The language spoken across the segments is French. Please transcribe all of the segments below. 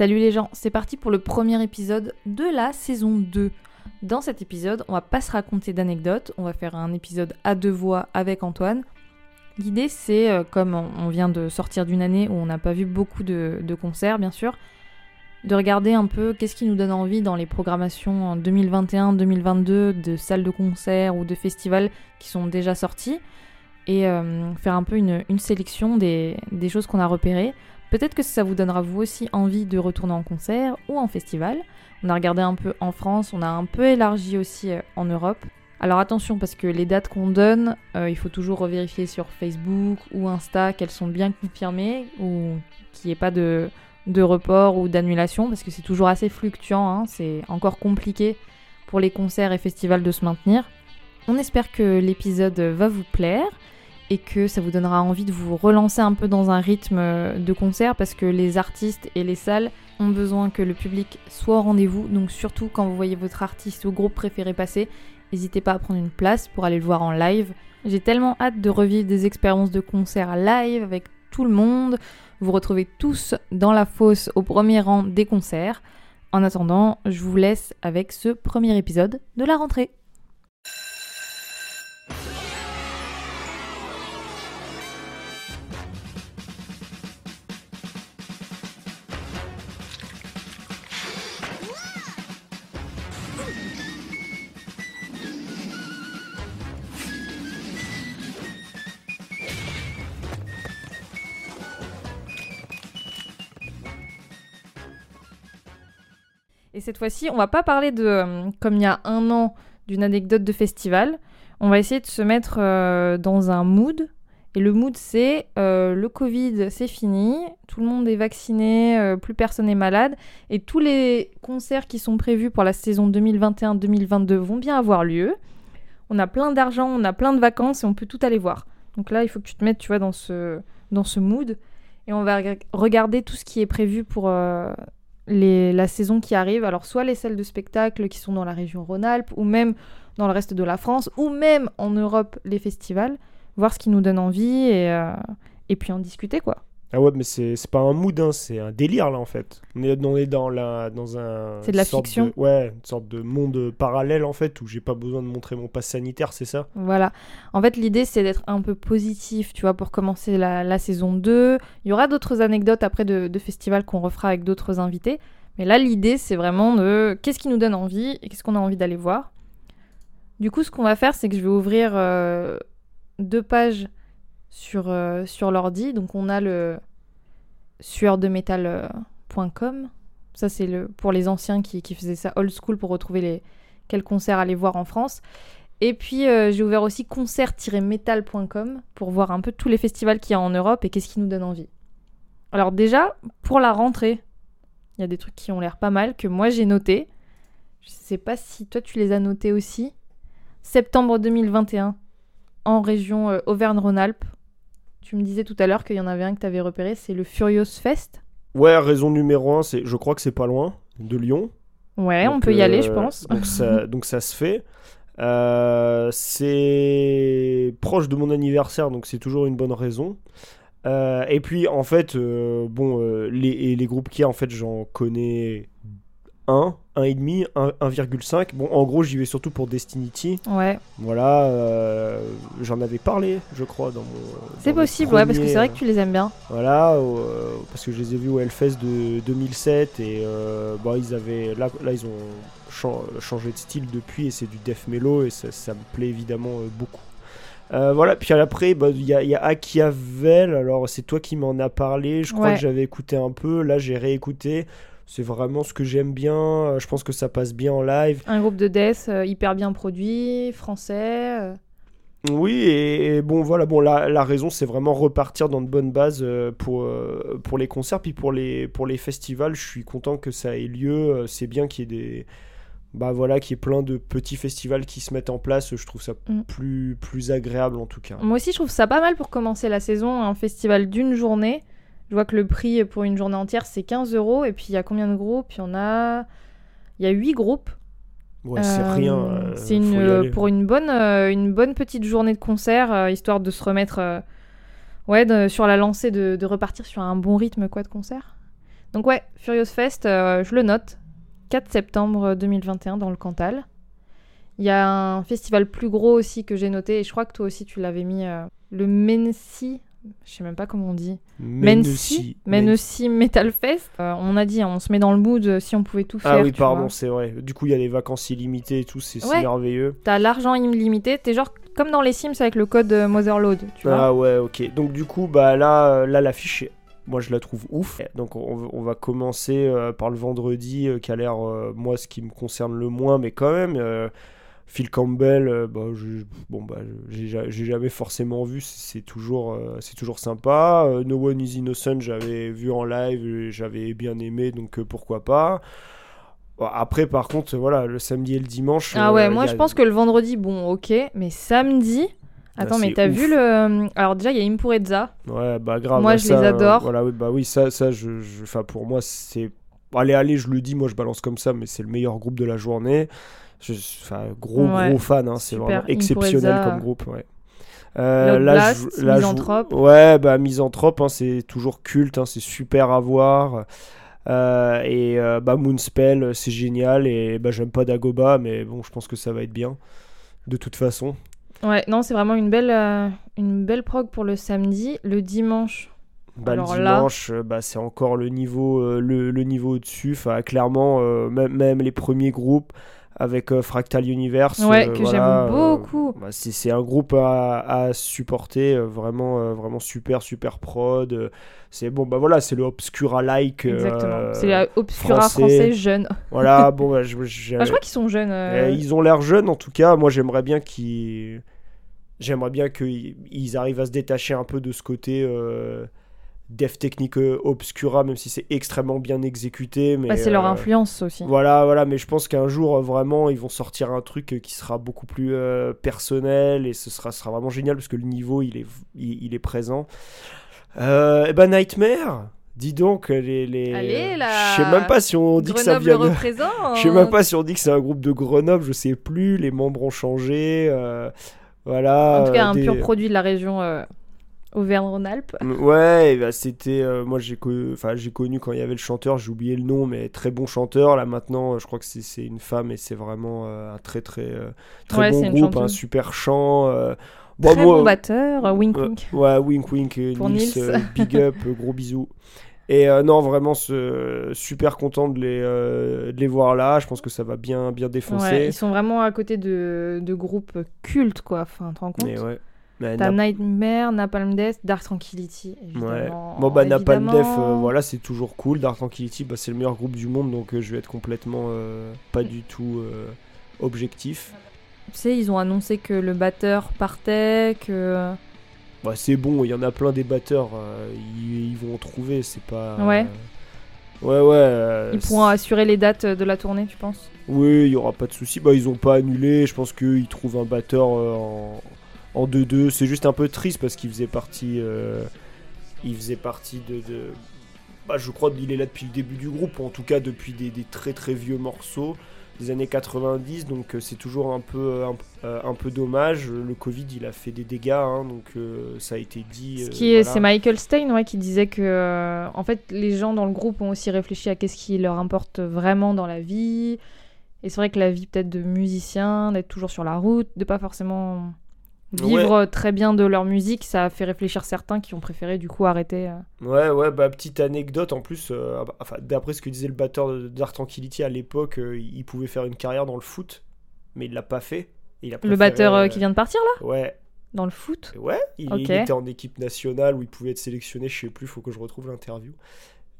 Salut les gens, c'est parti pour le premier épisode de la saison 2. Dans cet épisode, on va pas se raconter d'anecdotes, on va faire un épisode à deux voix avec Antoine. L'idée c'est, euh, comme on vient de sortir d'une année où on n'a pas vu beaucoup de, concerts bien sûr, de regarder un peu qu'est-ce qui nous donne envie dans les programmations en 2021-2022 de salles de concert ou de festivals qui sont déjà sortis et euh, faire un peu une, sélection des choses qu'on a repérées. Peut-être que ça vous donnera vous aussi envie de retourner en concert ou en festival. On a regardé un peu en France, on a un peu élargi aussi euh, en Europe. Alors attention parce que les dates qu'on donne, euh, il faut toujours revérifier sur Facebook ou Insta qu'elles sont bien confirmées ou qu'il n'y ait pas de, de report ou d'annulation parce que c'est toujours assez fluctuant, hein. c'est encore compliqué pour les concerts et festivals de se maintenir. On espère que l'épisode va vous plaire et que ça vous donnera envie de vous relancer un peu dans un rythme de concert parce que les artistes et les salles ont besoin que le public soit au rendez-vous. Donc surtout quand vous voyez votre artiste ou groupe préféré passer, n'hésitez pas à prendre une place pour aller le voir en live. J'ai tellement hâte de revivre des expériences de concert live avec tout le monde. Vous retrouvez tous dans la fosse au premier rang des concerts. En attendant, je vous laisse avec ce premier épisode de la rentrée. Et cette fois-ci, on va pas parler de, euh, comme il y a un an, d'une anecdote de festival. On va essayer de se mettre euh, dans un mood. Et le mood, c'est euh, le Covid, c'est fini, tout le monde est vacciné, plus personne n'est malade, et tous les concerts qui sont prévus pour la saison 2021-2022 vont bien avoir lieu. On a plein d'argent, on a plein de vacances et on peut tout aller voir. Donc là, il faut que tu te mettes, tu vois, dans ce, dans ce mood. Et on va regarder tout ce qui est prévu pour la saison qui arrive. Alors, soit les salles de spectacle qui sont dans la région Rhône-Alpes, ou même dans le reste de la France, ou même en Europe, les festivals, voir ce qui nous donne envie et, euh, et puis en discuter, quoi. Ah ouais, mais c'est pas un mood, hein, c'est un délire là en fait. On est, on est dans, la, dans un. C'est de la fiction. ouais, une sorte de monde parallèle en fait où j'ai pas besoin de montrer mon pass sanitaire, c'est ça? Voilà. En fait, l'idée c'est d'être un peu positif, tu vois, pour commencer la, la saison 2. Il y aura d'autres anecdotes après de, de festivals qu'on refera avec d'autres invités. Mais là, l'idée c'est vraiment de qu'est-ce qui nous donne envie et qu'est-ce qu'on a envie d'aller voir? Du coup, ce qu'on va faire, c'est que je vais ouvrir euh, deux pages sur, euh, sur l'ordi. Donc on a le sueurdemetal.com. Ça c'est le pour les anciens qui, qui, faisaient ça old school pour retrouver les quels concerts aller voir en France. Et puis euh, j'ai ouvert aussi concert-metal.com pour voir un peu tous les festivals qu'il y a en Europe et qu'est-ce qui nous donne envie. Alors déjà, pour la rentrée, il y a des trucs qui ont l'air pas mal que moi j'ai noté. Je sais pas si toi tu les as notés aussi. Septembre 2021 en région euh, Auvergne-Rhône-Alpes tu me disais tout à l'heure qu'il y en avait un que tu avais repéré, c'est le Furious Fest. Ouais, raison numéro un, c'est, je crois que c'est pas loin de Lyon. Ouais, on peut y aller, je euh, pense. Donc ça, donc ça se fait. Euh, c'est proche de mon anniversaire, donc c'est toujours une bonne raison. Euh, et puis en fait, bon, les, les groupes qu'il y a, en fait, j'en connais 1, 1,5, 1,5. Bon, en gros, j'y vais surtout pour Destinity. Ouais. Voilà, euh, j'en avais parlé, je crois, dans mon. C'est possible, ouais, parce que c'est vrai que tu les aimes bien. Voilà, euh, parce que je les ai vus au Hellfest de 2007 et euh, bon, ils avaient. Là, là ils ont changé de style depuis et c'est du death mellow et ça, ça me plaît évidemment beaucoup. voilà, puis après, bah, il y, a, y a Achiavel, alors c'est toi qui m'en as parlé, je crois que j'avais écouté un peu, là j'ai réécouté. C'est vraiment ce que j'aime bien. Euh, je pense que ça passe bien en live. Un groupe de death euh, hyper bien produit, français. Euh. Oui, et, bon, voilà, bon, la, la raison, c'est vraiment repartir dans de bonnes bases pour, pour les concerts. Puis pour les, pour les festivals, je suis content que ça ait lieu. C'est bien qu'il y ait des. Bah voilà, qu'il y ait plein de petits festivals qui se mettent en place. Je trouve ça mm. plus, plus agréable en tout cas. Moi aussi, je trouve ça pas mal pour commencer la saison. Un festival d'une journée. Je vois que le prix pour une journée entière, c'est 15 euros. Et puis, il y a combien de groupes? Il y en a... Il y a 8 groupes. Ouais, c'est euh, rien. Euh, c'est une, pour une bonne, euh, une bonne petite journée de concert, histoire de se remettre ouais, sur la lancée, de, de, repartir sur un bon rythme quoi, de concert. Donc ouais, Furious Fest, je le note. 4 septembre 2021 dans le Cantal. Il y a un festival plus gros aussi que j'ai noté, et je crois que toi aussi tu l'avais mis, le Mency, je sais même pas comment on dit. Mency Metal Fest. Euh, on a dit, hein, on se met dans le mood euh, si on pouvait tout faire. Ah oui, pardon, c'est vrai. Du coup, il y a les vacances illimitées et tout, c'est Ouais. merveilleux. T'as l'argent illimité, t'es genre comme dans les Sims avec le code euh, Motherload, tu vois. Ah ouais, ok. Donc du coup, bah là, là l'affiche, moi je la trouve ouf. Donc on, on va commencer euh, par le vendredi, euh, qui a l'air, moi, ce qui me concerne le moins, mais quand même. Phil Campbell, euh, bah, je- bon, bah, j'ai ja- j'ai jamais forcément vu, c'est toujours, euh, c'est toujours sympa. Euh, no One is Innocent, j'avais vu en live, j'avais bien aimé, donc pourquoi pas. Bon, Après, par contre, voilà, le samedi et le dimanche. Ah ouais, euh, moi a- je pense que le vendredi, bon, ok, mais samedi. Attends, mais t'as vu le. Alors déjà, il y a Impurezza. Ouais, bah grave. Moi, bah, je ça, les adore. voilà, oui, bah oui, ça, ça, je, je- enfin, pour moi, c'est. Allez, allez, je le dis, moi, je balance comme ça, mais c'est le meilleur groupe de la journée. Je, enfin, gros, Ouais, gros fan, hein, c'est vraiment exceptionnel comme groupe, ouais. Euh, là, là, Misanthrope. ouais, bah Misanthrope, hein, c'est toujours culte, hein, c'est super à voir. Euh, et euh, bah Moonspell, c'est génial. Et bah j'aime pas Dagoba, mais bon, je pense que ça va être bien. De toute façon. Ouais, non, c'est vraiment une belle, euh, une belle prog pour le samedi. Le dimanche, Bah, Alors le dimanche, bah, c'est encore le niveau, le, le niveau au-dessus. Enfin, clairement, même, même les premiers groupes avec euh, Fractal Universe. ouais, euh, que voilà, j'aime euh, beaucoup. bah, c'est un groupe à, à supporter, vraiment, vraiment super, super prod. C'est bon, bah voilà, c'est le Obscura-like. Exactement. c'est la Obscura français. français, jeune. Voilà, bon, bah, je- j'ai- Ah, je crois qu'ils sont jeunes. euh, ils ont l'air jeunes en tout cas. Moi, j'aimerais bien qu'ils, j'aimerais bien qu'ils ils arrivent à se détacher un peu de ce côté euh, dev technique euh, obscura, même si c'est extrêmement bien exécuté. Mais bah, c'est leur euh, influence aussi. Voilà, voilà. Mais je pense qu'un jour, euh, vraiment, ils vont sortir un truc qui sera beaucoup plus euh, personnel et ce sera, sera vraiment génial parce que le niveau, il est, il, il est présent. Euh, et ben Nightmare. Dis donc, les. les... Allez, là. Je sais même pas si on dit que ça vient représente. Je sais même pas si on dit que c'est un groupe de Grenoble, je sais plus, les membres ont changé. euh, voilà. En tout cas, un pur produit de la région euh, Auvergne-Rhône-Alpes. Ouais, bah, c'était. euh, moi, j'ai co- enfin, j'ai connu quand il y avait le chanteur, j'ai oublié le nom, mais très bon chanteur. Là, maintenant, euh, je crois que c'est une femme et c'est vraiment euh, un très, très, euh, très Ouais, bon groupe, un super chant. bon, Très moi, bon batteur, wink wink. Ouais, wink wink, Pour Nils, Nils. big up, gros bisous. Et euh, non, vraiment, ce- super content de les, euh, de les voir là. Je pense que ça va bien, bien défoncer. Ouais, ils sont vraiment à côté de, de groupes cultes, quoi. Enfin, tu te rends compte? Mais ouais. Mais T'as Nap- Nightmare, Napalm Death, Dark Tranquility, ouais. Bon bah Napalm Death, euh, voilà, c'est toujours cool. Dark Tranquility, bah, c'est le meilleur groupe du monde, donc euh, je vais être complètement euh, pas du tout objectif. Tu sais, ils ont annoncé que le batteur partait, que... Bah, c'est bon, il y en a plein des batteurs, ils, ils vont en trouver, c'est pas. Ouais. Ouais, ouais. Ils pourront assurer les dates de la tournée, tu penses? Oui, il y aura pas de souci. Bah, ils ont pas annulé. Je pense qu'ils trouvent un batteur en, en 2-2. C'est juste un peu triste parce qu'il faisait partie. euh, il faisait partie de. de- Bah, je crois qu'il est là depuis le début du groupe, ou en tout cas depuis des, des très très vieux morceaux des années 90. Donc euh, c'est toujours un peu, un, euh, un peu dommage. Le Covid, il a fait des dégâts, hein, donc euh, ça a été dit. Euh, voilà. c'est Michael Stein ouais, qui disait que euh, en fait les gens dans le groupe ont aussi réfléchi à qu'est-ce qui leur importe vraiment dans la vie. Et c'est vrai que la vie peut-être de musicien, d'être toujours sur la route, de pas forcément vivre très bien de leur musique, ça a fait réfléchir certains qui ont préféré du coup arrêter. euh. Ouais, ouais, bah petite anecdote en plus, euh, enfin, d'après ce que disait le batteur de Dark Tranquility à l'époque, euh, il pouvait faire une carrière dans le foot, mais il l'a pas fait. Il a Le batteur qui vient de partir là? Ouais, dans le foot? ouais, il, il était en équipe nationale où il pouvait être sélectionné, je sais plus, faut que je retrouve l'interview.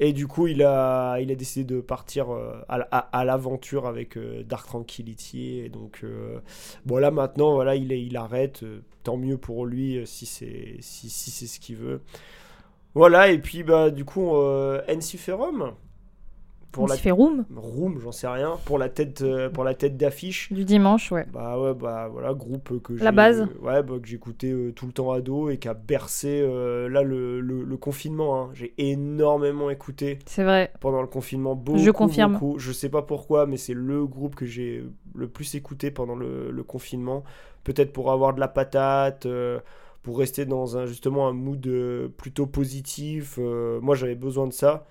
Et du coup, il a, il a décidé de partir euh, à, l'aventure avec euh, Dark Tranquility. Et donc, euh, bon, là maintenant, voilà, il, il arrête. tant mieux pour lui si c'est si, ce qu'il veut. Voilà, et puis, bah, du coup, Ensiferum. Pour la fait room Room, j'en sais rien. Pour la tête, euh, pour la tête d'affiche. du dimanche, ouais. Bah ouais, bah voilà, groupe que. La base. ouais, bah, que j'écoutais euh, tout le temps ado et qui a bercé euh, là le, le- le confinement. hein. J'ai énormément écouté C'est vrai. pendant le confinement. Beaucoup, Je confirme. beaucoup. Je sais pas pourquoi, mais c'est le groupe que j'ai le plus écouté pendant le, le confinement. Peut-être pour avoir de la patate. euh, pour rester dans un justement un mood euh, plutôt positif. euh, moi j'avais besoin de ça.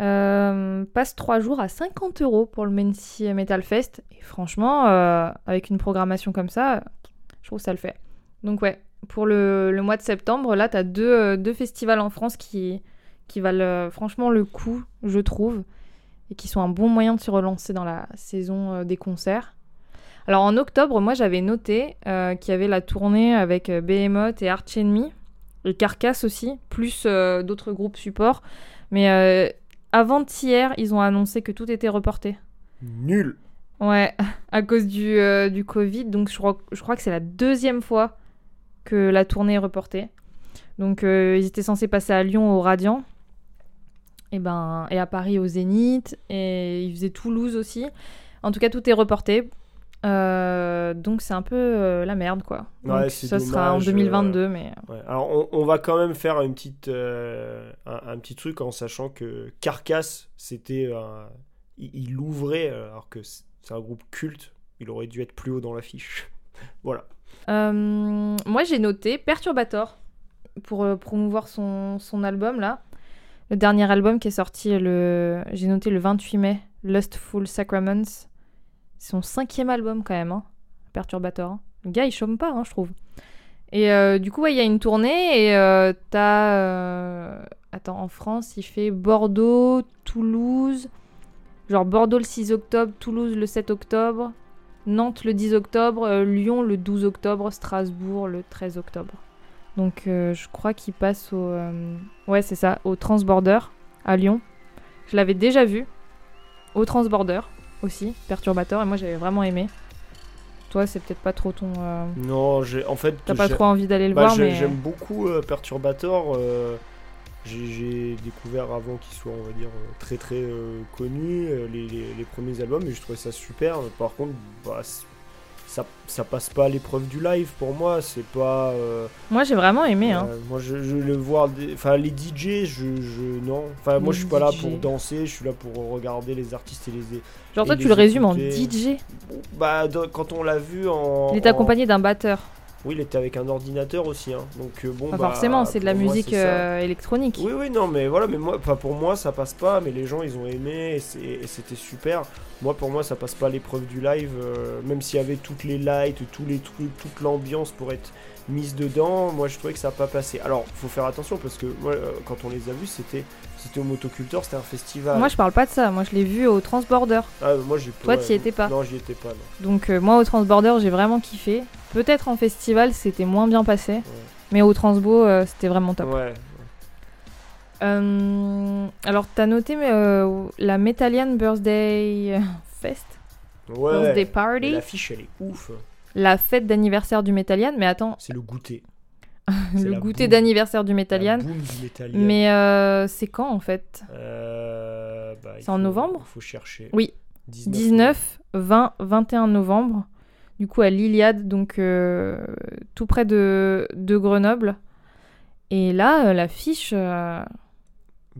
Euh, passe 3 jours à 50 euros pour le Mency Metal Fest. Et franchement, euh, avec une programmation comme ça, je trouve que ça le fait. Donc ouais, pour le, mois de septembre, là, tu as deux, euh, deux festivals en France qui, valent franchement le coup, je trouve, et qui sont un bon moyen de se relancer dans la saison des concerts. Alors en octobre, moi j'avais noté qu'il y avait la tournée avec Behemoth et Arch Enemy, et Carcass aussi, plus d'autres groupes support. Mais avant-hier, ils ont annoncé que tout était reporté. Nul. Ouais, à cause du, euh, du Covid. Donc je crois, je crois que c'est la deuxième fois que la tournée est reportée. Donc euh, ils étaient censés passer à Lyon au Radiant. Et, ben, et à Paris au Zénith. Et ils faisaient Toulouse aussi. En tout cas, tout est reporté. Euh, donc c'est un peu euh, la merde quoi. Ouais, Donc, ça sera en dommage, 2022 mais Ouais, Alors on, on va quand même faire une petite, euh, un, un petit truc en sachant que Carcass, c'était un- il, il l'ouvrait alors que c'est un groupe culte. Il aurait dû être plus haut dans l'affiche. voilà. Euh, moi, j'ai noté Perturbator pour euh, promouvoir son, son album là. Le dernier album qui est sorti, le... j'ai noté le 28 mai, Lustful Sacraments. Son cinquième album quand même, hein, Perturbator. Le gars, il chôme pas, hein, je trouve. Et euh, du coup, il y a une tournée et euh, t'as... euh, Attends, en France, il fait Bordeaux, Toulouse... Genre Bordeaux le 6 octobre, Toulouse le 7 octobre, Nantes le 10 octobre, Lyon le 12 octobre, Strasbourg le 13 octobre. Donc je crois qu'il passe au... Ouais c'est ça, au Transborder à Lyon. Je l'avais déjà vu. Au Transborder aussi, Perturbator, et moi j'avais vraiment aimé. Toi c'est peut-être pas trop ton... euh, Non, j'ai en fait. T'as pas trop envie d'aller le bah, voir mais... J'aime beaucoup euh, Perturbator. euh, j'ai- découvert avant qu'il soit, on va dire, très très connu, les, les- les premiers albums, et je trouvais ça super. Par contre, bah, ça, ça passe pas à l'épreuve du live pour moi. C'est pas. euh, Moi j'ai vraiment aimé. Hein. euh, moi, je, je le voir. Enfin, les DJ, je, je non. Enfin, moi, Les je suis pas là pour danser. Je suis là pour regarder les artistes et les. Genre et toi tu le résumes en. DJ. Bah, quand on l'a vu en. Il est en- accompagné d'un batteur. Oui, il était avec un ordinateur aussi. Hein. Donc euh, bon. Pas bah, forcément, c'est de la moi, musique euh, électronique. Oui, oui, non, mais voilà, mais moi, enfin, pour moi, ça passe pas, mais les gens, ils ont aimé, et c'était super. Moi, pour moi, ça passe pas l'épreuve du live, euh, même s'il y avait toutes les lights, tous les trucs, toute l'ambiance pour être mise dedans, moi, je trouvais que ça n'a pas passé. Alors, faut faire attention, parce que moi, quand on les a vus, c'était c'était au Motoculteur, c'était un festival. Moi je parle pas de ça, moi je l'ai vu au Transborder. Ah, moi, j'ai Toi, t'y étais pas. Non, j'y étais pas, non. Donc euh, moi au Transborder j'ai vraiment kiffé. Peut-être en festival c'était moins bien passé, mais au Transbo euh, c'était vraiment top. Ouais. Euh, alors t'as noté la Metallian Birthday Fest, Ouais. Birthday Party, L'affiche, elle est ouf. la fête d'anniversaire du Metallian. Mais attends, C'est le goûter. Le goûter d'anniversaire du Metallian. Mais euh, c'est quand en fait Euh, bah, C'est en novembre Il faut chercher. Oui. 19. 19, 20, 21 novembre. Du coup, à l'Iliade, donc euh, tout près de, de Grenoble. Et là, l'affiche, Bah,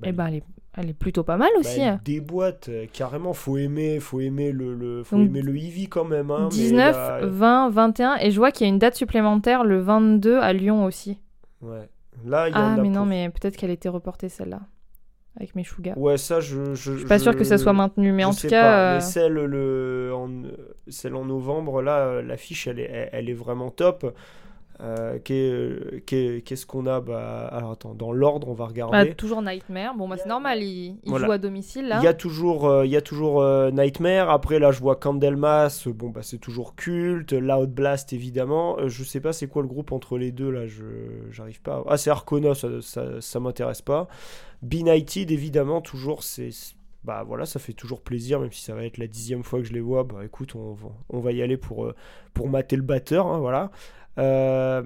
eh ben, elle, est, elle est plutôt pas mal bah, aussi. elle déboîte euh, carrément. Faut aimer, faut aimer le, le faut Donc, aimer le Eevee quand même. Hein, mais 19, là, 20, 21. Et je vois qu'il y a une date supplémentaire le 22 à Lyon aussi. ouais. Là, il y en Ah, a mais non, pour- mais peut-être qu'elle était reportée celle-là. Avec mes chougas. Ouais, ça, je. Je, Je suis pas sûre que ça soit maintenu, mais je en tout cas. pas, euh, Mais celle, le, en, celle en novembre, là, euh, l'affiche, elle est, elle, elle est vraiment top. Euh, qu'est- qu'est- Qu'est-ce qu'on a? Bah, Alors attends, dans l'ordre, on va bah, regarder. toujours Nightmare. Bon, bah, c'est normal, il, il Voilà. joue à domicile là. Il y a toujours, euh, il y a toujours euh, Nightmare. Après, là, je vois Candlemas. euh, Bon, bah, c'est toujours culte. Loud Blast, évidemment. Euh, je sais pas c'est quoi le groupe entre les deux, là. Je j'arrive pas. à- Ah, c'est Arcona, ça, ça, ça m'intéresse pas. Benighted, évidemment, toujours, c'est. Bah voilà, ça fait toujours plaisir, même si ça va être la dixième fois que je les vois. Bah écoute, on va, on va y aller pour, euh, pour mater le batteur, hein, voilà. Euh,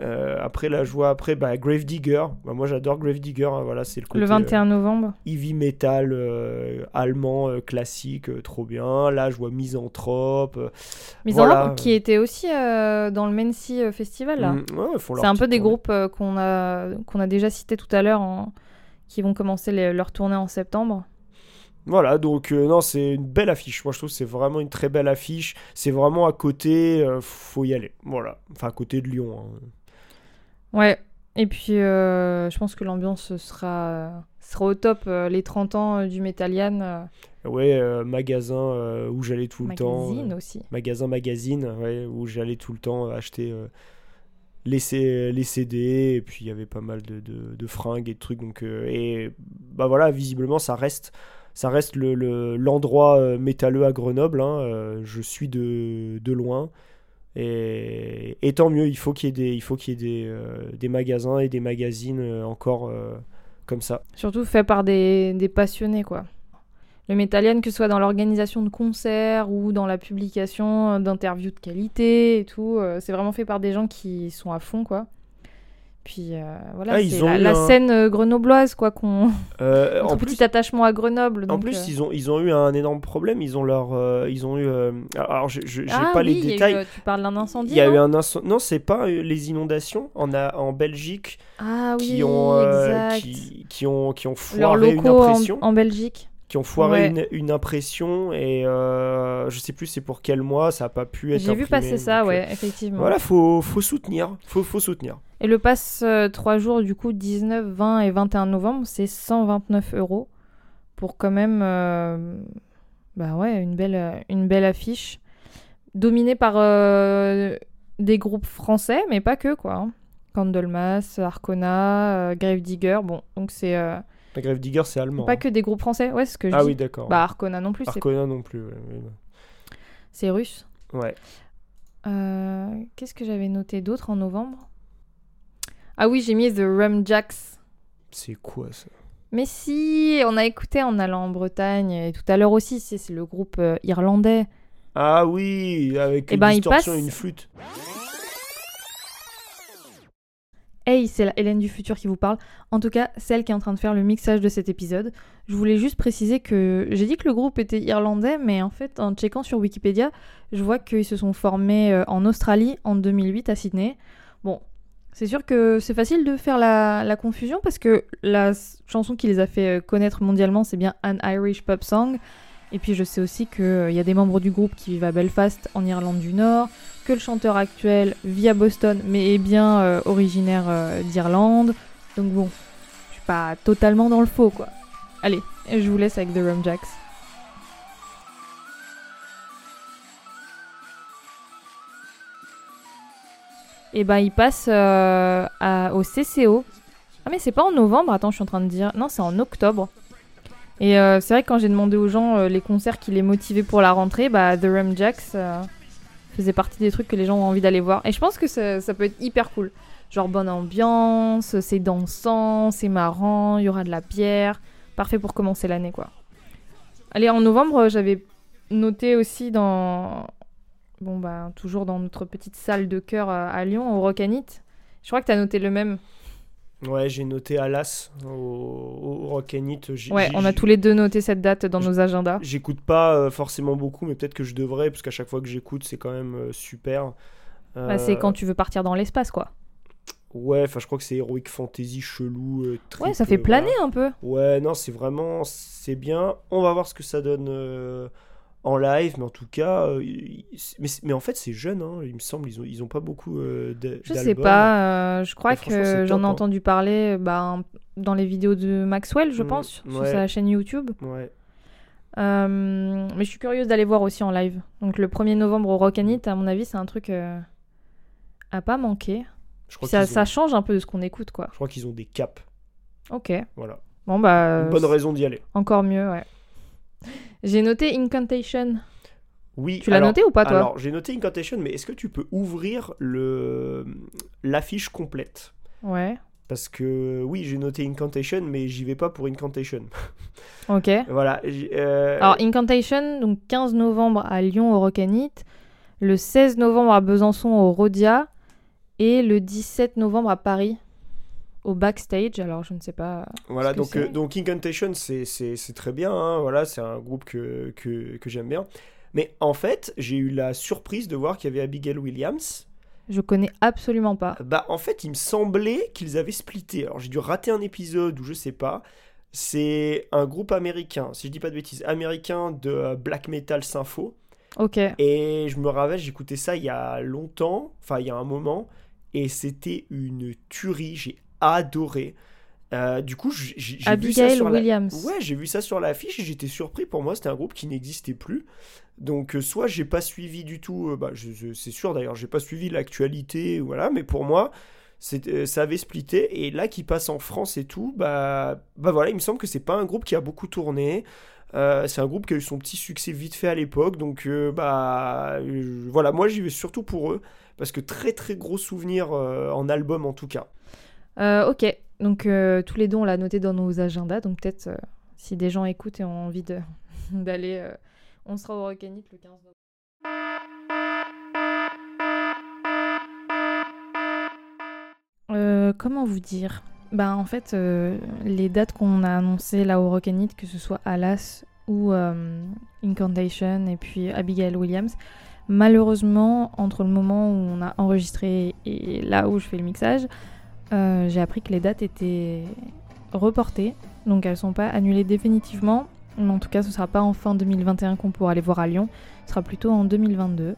euh, après, là, je vois après bah, Grave Digger. Bah, moi, j'adore Grave Digger. hein, voilà, c'est le côté. le euh, 21 novembre. heavy metal euh, allemand euh, classique, euh, trop bien. Là, je vois Misanthrope. euh, Misanthrope, voilà. qui était aussi euh, dans le Mency euh, Festival là. mm, ouais, C'est un peu des tournée. groupes euh, qu'on a, qu'on a déjà cités tout à l'heure, en- qui vont commencer les- leur tournée en septembre. Voilà, donc euh, non, c'est une belle affiche. Moi, je trouve que c'est vraiment une très belle affiche. C'est vraiment à côté, euh, faut y aller. Voilà, enfin à côté de Lyon. hein. Ouais. Et puis, euh, je pense que l'ambiance sera, sera au top euh, les 30 ans du Metallian. Ouais, magasin où j'allais tout le temps. magazine aussi. magasin magazine, ouais, où j'allais tout le temps acheter les, C- les CD, et puis il y avait pas mal de, de- de fringues et de trucs. Donc, et bah voilà, visiblement, ça reste, ça reste le- le- l'endroit euh, métalleux à Grenoble. hein, euh, je suis de, de loin. Et, et tant mieux, il faut qu'il y ait des, il faut qu'il y ait des, euh, des magasins et des magazines encore comme ça. Surtout fait par des, des passionnés, quoi. Le Metallian, que ce soit dans l'organisation de concerts ou dans la publication d'interviews de qualité et tout, c'est vraiment fait par des gens qui sont à fond, quoi. Puis euh, voilà, Ah, c'est la, eu la un- scène euh, grenobloise, quoi, qu'on. Euh, en plus, petit attachement à Grenoble. En plus, euh, ils ont ils ont eu un énorme problème. Ils ont leur ils ont eu alors je j'ai ah, pas oui, les eu, détails. tu parles d'un incendie Il y a eu non un inc- non c'est pas les inondations en a en Belgique Ah oui, qui ont exact. qui, qui ont qui ont foiré une locaux en, impression en Belgique. Qui ont foiré Ouais. une, une impression et euh, je sais plus c'est pour quel mois ça a pas pu être J'ai vu passer ça, donc, euh, ouais, effectivement. Voilà faut faut soutenir faut faut soutenir. Et le pass 3 jours, du coup, 19, 20 et 21 novembre, c'est 129 euros pour quand même, euh, bah ouais, une belle, euh, une belle affiche. Dominée par euh, des groupes français, mais pas que, quoi. hein. Candlemas, Arcona, euh, Grave Digger, bon, donc c'est euh, La grève Digger c'est allemand. pas hein. que des groupes français, ouais, c'est ce que je Ah dis. oui d'accord. Bah, Arcona non plus, Arcona non plus. ouais, c'est russe. ouais. Euh, Qu'est-ce que j'avais noté d'autre en novembre? Ah oui, j'ai mis The Rum Jacks. C'est quoi ça? Mais si, on a écouté en allant en Bretagne et tout à l'heure aussi, c'est le groupe euh, irlandais. Ah oui avec Eh une ben, distorsion passe- et une flûte. Hey, c'est la Hélène du futur qui vous parle. En tout cas, celle qui est en train de faire le mixage de cet épisode. Je voulais juste préciser que j'ai dit que le groupe était irlandais, mais en fait, en checkant sur Wikipédia, je vois qu'ils se sont formés euh, en Australie en 2008 à Sydney. Bon, c'est sûr que c'est facile de faire la, confusion parce que la chanson qui les a fait euh, connaître mondialement, c'est bien An Irish Pop Song. Et puis je sais aussi qu'il y a des membres du groupe qui vivent à Belfast, en Irlande du Nord, que le chanteur actuel vit à Boston, mais est bien euh, originaire euh, d'Irlande. Donc bon, je suis pas totalement dans le faux, quoi. Allez, je vous laisse avec The Rum Jacks. Et ben il passe euh, au CCO. Ah mais c'est pas en novembre, attends, je suis en train de dire. Non, c'est en octobre. Et c'est vrai que quand j'ai demandé aux gens les concerts qui les motivaient pour la rentrée, bah The Rum Jacks faisait partie des trucs que les gens ont envie d'aller voir. Et je pense que ça, peut être hyper cool. Genre bonne ambiance, c'est dansant, c'est marrant, il y aura de la bière. Parfait pour commencer l'année quoi. Allez, en novembre, euh, j'avais noté aussi dans. Bon bah, toujours dans notre petite salle de cœur à, à Lyon, au Rockanit. Je crois que t'as noté le même. Ouais, j'ai noté Alas au, au Rock and It. Ouais, on a tous les deux noté cette date dans nos agendas. J'écoute pas euh, forcément beaucoup, mais peut-être que je devrais, parce qu'à chaque fois que j'écoute, c'est quand même euh, super. Bah, c'est Euh, quand tu veux partir dans l'espace quoi. Ouais, enfin, je crois que c'est Heroic Fantasy chelou. euh, trip, Ouais, ça fait planer voilà. un peu. Ouais, non, c'est vraiment. C'est bien. On va voir ce que ça donne euh, en live, mais en tout cas. euh, mais, en fait, c'est jeune, hein, il me semble. Ils ont, ils ont pas beaucoup euh, Je sais pas, euh, je crois que j'en ai hein. entendu parler bah, dans les vidéos de Maxwell, je Mm, pense, sur sa chaîne YouTube. Ouais. Euh, mais je suis curieuse d'aller voir aussi en live. Donc le 1er novembre au Rock and It, à mon avis, c'est un truc euh, à pas manquer. Je crois Ça, change un peu de ce qu'on écoute, quoi. je crois qu'ils ont des caps. Ok. Voilà. Bon, bah. Une bonne euh, raison d'y aller. Encore mieux, ouais. J'ai noté Incantation. Oui. Tu l'as noté ou pas, toi Alors, j'ai noté Incantation, mais est-ce que tu peux ouvrir le l'affiche complète? Ouais. Parce que oui, j'ai noté Incantation, mais j'y vais pas pour Incantation. Ok. voilà. euh, Alors, Incantation, donc 15 novembre à Lyon au It, le 16 novembre à Besançon au Rodia, et le 17 novembre à Paris au Backstage. Alors, je ne sais pas. Voilà, donc, euh, donc Incantation, c'est très bien, hein, voilà, c'est un groupe que, que, que j'aime bien. Mais en fait, j'ai eu la surprise de voir qu'il y avait Abigail Williams. Je connais absolument pas. Bah, en fait, il me semblait qu'ils avaient splitté. Alors, j'ai dû rater un épisode ou je sais pas. C'est un groupe américain, si je dis pas de bêtises, américain de euh, black metal sympho. Ok. Et je me rappelle, j'écoutais ça il y a longtemps, enfin il y a un moment, et c'était une tuerie, j'ai adoré. Euh, du coup, j'ai vu ça sur la... Williams. Ouais, j'ai vu ça sur l'affiche et j'étais surpris. Pour moi, c'était un groupe qui n'existait plus. Donc, euh, soit j'ai pas suivi du tout, euh, bah, c'est sûr d'ailleurs, j'ai pas suivi l'actualité, voilà, mais pour moi, ça avait splitté. Et là, qui passe en France et tout, bah, bah voilà, il me semble que c'est pas un groupe qui a beaucoup tourné. C'est un groupe qui a eu son petit succès vite fait à l'époque. Donc, bah, voilà, moi j'y vais surtout pour eux. Parce que très très gros souvenir en album en tout cas. Euh, ok, donc euh, tous les deux on l'a noté dans nos agendas, donc peut-être euh, si des gens écoutent et ont envie d'aller, on sera au Rock'n'It le 15 novembre. Comment vous dire? Bah en fait, les dates qu'on a annoncées là au Rock'n'It, que ce soit Alas ou Incantation et puis Abigail Williams, malheureusement entre le moment où on a enregistré et là où je fais le mixage, euh, j'ai appris que les dates étaient reportées, donc elles sont pas annulées définitivement. En tout cas, ce sera pas en fin 2021 qu'on pourra les voir à Lyon, ce sera plutôt en 2022.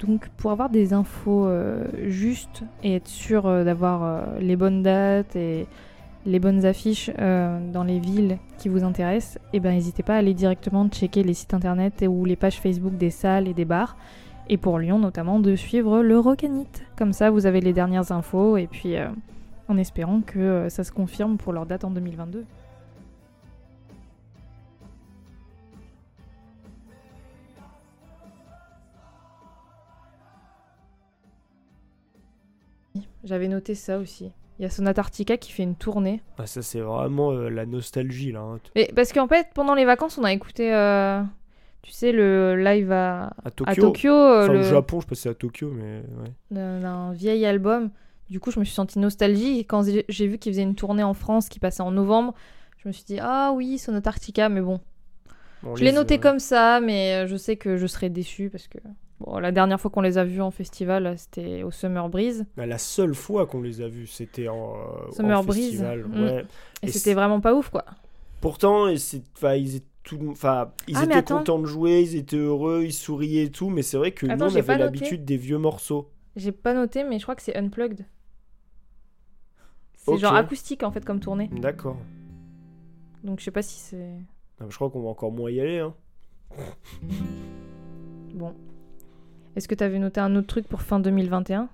Donc pour avoir des infos euh, justes et être sûr euh, d'avoir les bonnes dates et les bonnes affiches dans les villes qui vous intéressent, et ben n'hésitez pas à aller directement checker les sites internet et- ou les pages Facebook des salles et des bars. Et pour Lyon notamment de suivre le Rocanite. Comme ça vous avez les dernières infos et puis en espérant que euh, ça se confirme pour leur date en 2022. J'avais noté ça aussi. Il y a Sonata Arctica qui fait une tournée. Ah, ça, c'est vraiment euh, la nostalgie là. hein. Mais parce qu'en fait, pendant les vacances, on a écouté, euh, tu sais, le live à, À Tokyo. à Tokyo, euh, Enfin, le- au Japon, je passais à Tokyo, mais ouais. d'un vieil album. Du coup, je me suis sentie nostalgie. Et quand j'ai vu qu'il faisait une tournée en France qui passait en novembre, je me suis dit, ah oui, Sonata Arctica, mais bon. Bon, Je l'ai noté euh, comme ça, mais euh, je sais que je serais déçue parce que bon, la dernière fois qu'on les a vus en festival, c'était au Summer Breeze. bah, la seule fois qu'on les a vus, c'était en, euh, Summer en Breeze. festival. Mm. Ouais. Et, Et c'était vraiment pas ouf, quoi. Pourtant, et c'est- enfin, ils étaient, enfin, ils Ah, étaient contents de jouer, ils étaient heureux, ils souriaient et tout, mais c'est vrai que Attends, nous, on avait l'habitude des vieux morceaux. J'ai pas noté, mais je crois que c'est Unplugged. C'est genre acoustique en fait comme tournée. D'accord. Donc je sais pas si c'est. Ah, Je crois qu'on va encore moins y aller. Hein. Bon. Est-ce que t'avais noté un autre truc pour fin 2021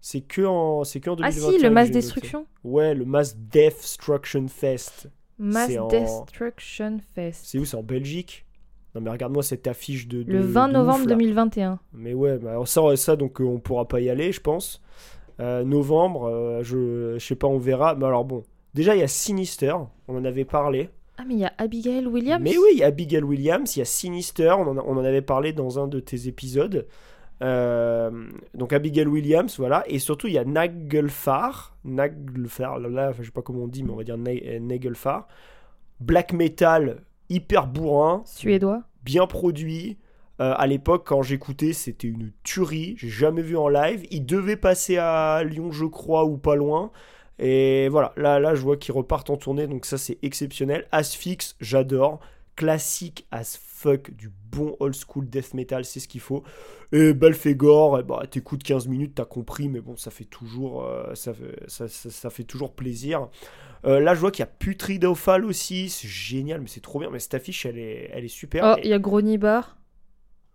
C'est que en, c'est que en Ah 2021 si, le Mass. Destruction Ouais, le Mass Destruction Fest. Mass en- Destruction Fest. C'est où C'est en Belgique? Non mais regarde-moi cette affiche de, de- Le 20 de novembre ouf, là. 2021. Mais ouais, bah, alors ça, ça donc euh, on pourra pas y aller, je pense. Euh, novembre, euh, je, je sais pas, on verra. Mais alors bon, déjà il y a Sinister, on en avait parlé. Ah mais il y a Abigail Williams Mais oui, il y a Abigail Williams, il y a Sinister, on en, a- on en avait parlé dans un de tes épisodes. Euh, donc Abigail Williams, voilà. Et surtout, il y a Nagelfar. Nagelfar, là, là, je sais pas comment on dit, mais on va dire Na- Nagelfar. Black metal, hyper bourrin, Suédois. bien produit. Euh, à l'époque, quand j'écoutais, c'était une tuerie. J'ai jamais vu en live. Il devait passer à Lyon, je crois, ou pas loin. Et voilà, là, là, je vois qu'ils repartent en tournée, donc ça, c'est exceptionnel. Asphyx, j'adore. Classique as fuck, du bon old school death metal, c'est ce qu'il faut. Et Belphégor, eh bah, t'écoutes 15 minutes, t'as compris, mais bon, ça fait toujours, euh, ça, fait, ça, ça- ça fait toujours plaisir. Euh, là, je vois qu'il y a Putridophale aussi, c'est génial, mais c'est trop bien. Mais cette affiche, elle est, elle est super. Oh, Et- il y a Gronibar.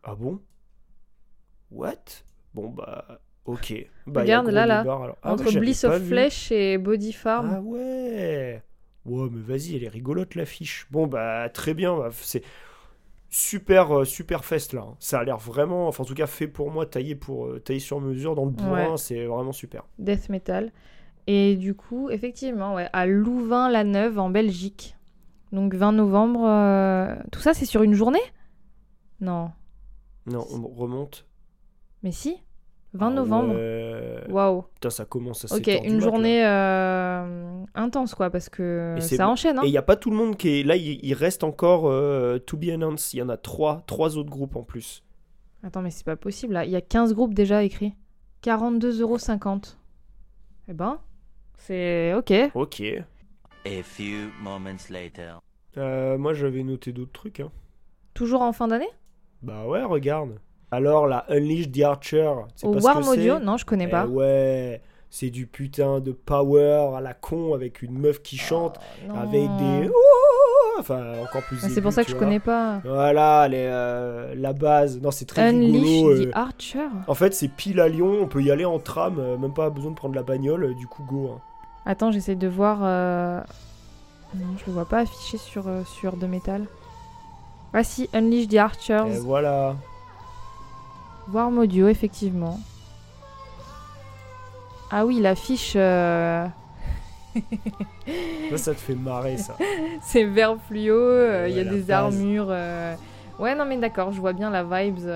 Ah bon? What? Bon bah ok. Bah, Regarde, là, là, Débar. Ah Entre j'avais Bliss of. Flesh et Body Farm. Ah ouais Ouais mais vas-y, elle est rigolote l'affiche. Bon bah très bien, bah, c'est super euh, super fest là. hein. Ça a l'air vraiment, enfin en tout cas fait pour moi, taillé pour euh, taillé sur mesure dans le bourrin, Ouais. c'est vraiment super. Death Metal. Et du coup, effectivement, ouais, à Louvain-la-Neuve en Belgique. Donc 20 novembre. euh, Tout ça, c'est sur une journée? Non. Non, on remonte. Mais si 20 Ah novembre. Waouh. Putain, ça commence à Ok, 7 heures du une journée euh, intense, quoi, parce que ça enchaîne. Hein Et il n'y a pas tout le monde qui est là, il, il reste encore euh, to be announced. Il y en a trois, trois autres groupes en plus. Attends, mais c'est pas possible, là. Il y a 15 groupes déjà écrits. 42,50€. Eh ben, c'est ok. Ok. A few moments later. Euh, moi j'avais noté d'autres trucs. Hein. Toujours en fin d'année? Bah ouais, regarde. Alors la Unleash the Archer. c'est ce que Audio Non, je connais Eh pas. ouais. C'est du putain de power à la con avec une meuf qui chante, Oh, non. avec des. Enfin, encore plus. C'est pour ça que je vois. connais pas. Voilà, les, euh, la base. Non, c'est très Unleash rigolo. the euh. Archer. En fait, c'est pile à Lyon, on peut y aller en tram, euh, même pas besoin de prendre la bagnole, euh, du coup, go. hein. Attends, j'essaie de voir. Non, je le vois pas affiché sur, sur de métal. Ah si, Unleash the Archers. Et voilà. Warm Audio, effectivement. Ah oui, l'affiche. euh, Ça, ça te fait marrer, ça. C'est vert fluo, euh, il y a la des base. armures. euh. Ouais, non, mais d'accord, je vois bien la vibes.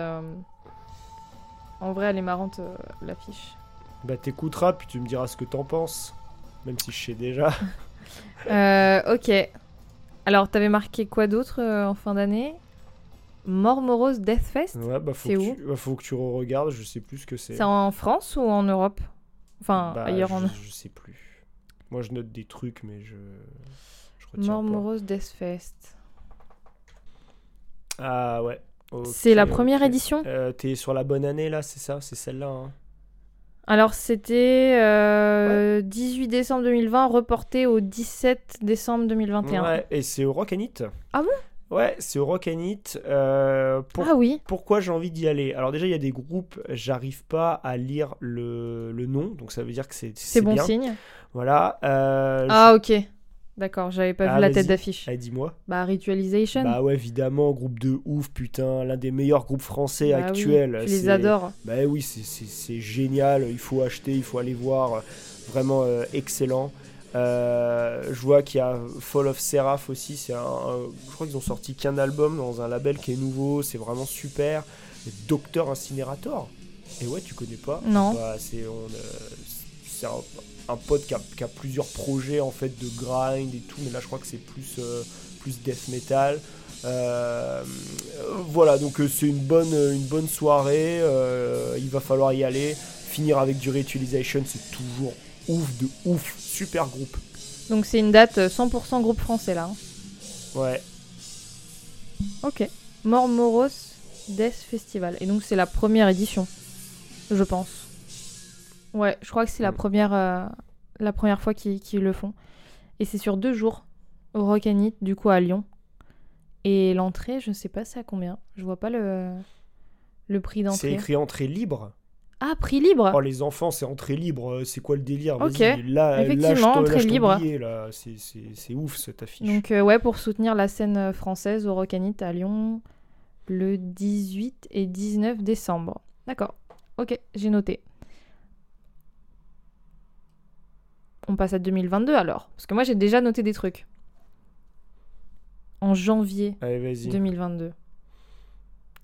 En vrai, elle est marrante, euh, l'affiche. Bah, t'écouteras, puis tu me diras ce que t'en penses. Même si je sais déjà. Euh, ok. Alors, t'avais marqué quoi d'autre euh, en fin d'année? Mormoros Deathfest Ouais, bah, C'est où? tu... bah, faut que tu re-regardes, je sais plus ce que c'est. C'est en France ou en Europe? Enfin, Bah, ailleurs je, en je sais plus. Moi, je note des trucs, mais je. Je retiens Mormoros Deathfest. Ah, ouais. C'est la première édition? Euh, T'es sur la bonne année, là, c'est ça? C'est celle-là, hein? Alors, c'était euh, 18 décembre 2020, reporté au 17 décembre 2021. Ouais, et c'est au Rock and It. Ah Ouais, c'est au Rock and It. Euh, pour- Ah oui Pourquoi j'ai envie d'y aller? Alors déjà, il y a des groupes, j'arrive pas à lire le, le nom, donc ça veut dire que c'est C'est bon bien. signe. Voilà. Euh, Ah ok. D'accord, j'avais pas Ah, vu la tête d'affiche. Allez, dis-moi. Bah, Ritualization. Bah ouais, évidemment, groupe de ouf, putain, l'un des meilleurs groupes français Bah oui, actuels. Tu les C'est- adores. Bah oui, c'est- génial, il faut acheter, il faut aller voir, vraiment euh, excellent. Euh, je vois qu'il y a Fall of Seraph aussi, c'est un, un- je crois qu'ils ont sorti qu'un album dans un label qui est nouveau, c'est vraiment super. Docteur Incinérator, et ouais, tu connais pas Non. Bah, c'est euh, un, pote qui a, qui a plusieurs projets en fait de grind et tout, mais là je crois que c'est plus, euh, plus death metal. Euh, voilà, donc euh, c'est une bonne, une bonne soirée. il va falloir y aller. Finir avec du Reutilisation, c'est toujours ouf de ouf. Super groupe. Donc c'est une date euh, 100% groupe français là. hein. Ouais. Ok. Mormoros Death Festival. Et donc c'est la première édition, je pense. Ouais, je crois que c'est la première, euh, la première fois qu'ils qu'ils le font. Et c'est sur deux jours au Rock and Eat, du coup à Lyon. Et l'entrée, je sais pas c'est à combien. Je vois pas le, le prix C'est d'entrée. écrit entrée libre. Ah, prix libre Oh, les enfants, c'est entrée libre. euh, C'est quoi le délire? Ok. Là, Effectivement, lâche entrée lâche libre. C'est- C'est c'est ouf cette affiche. Donc euh, ouais, pour soutenir la scène française au Rock and Eat à Lyon le 18 et 19 décembre. D'accord. Ok, j'ai noté. On passe à 2022 alors. Parce que moi j'ai déjà noté des trucs. En janvier Allez, vas-y. 2022,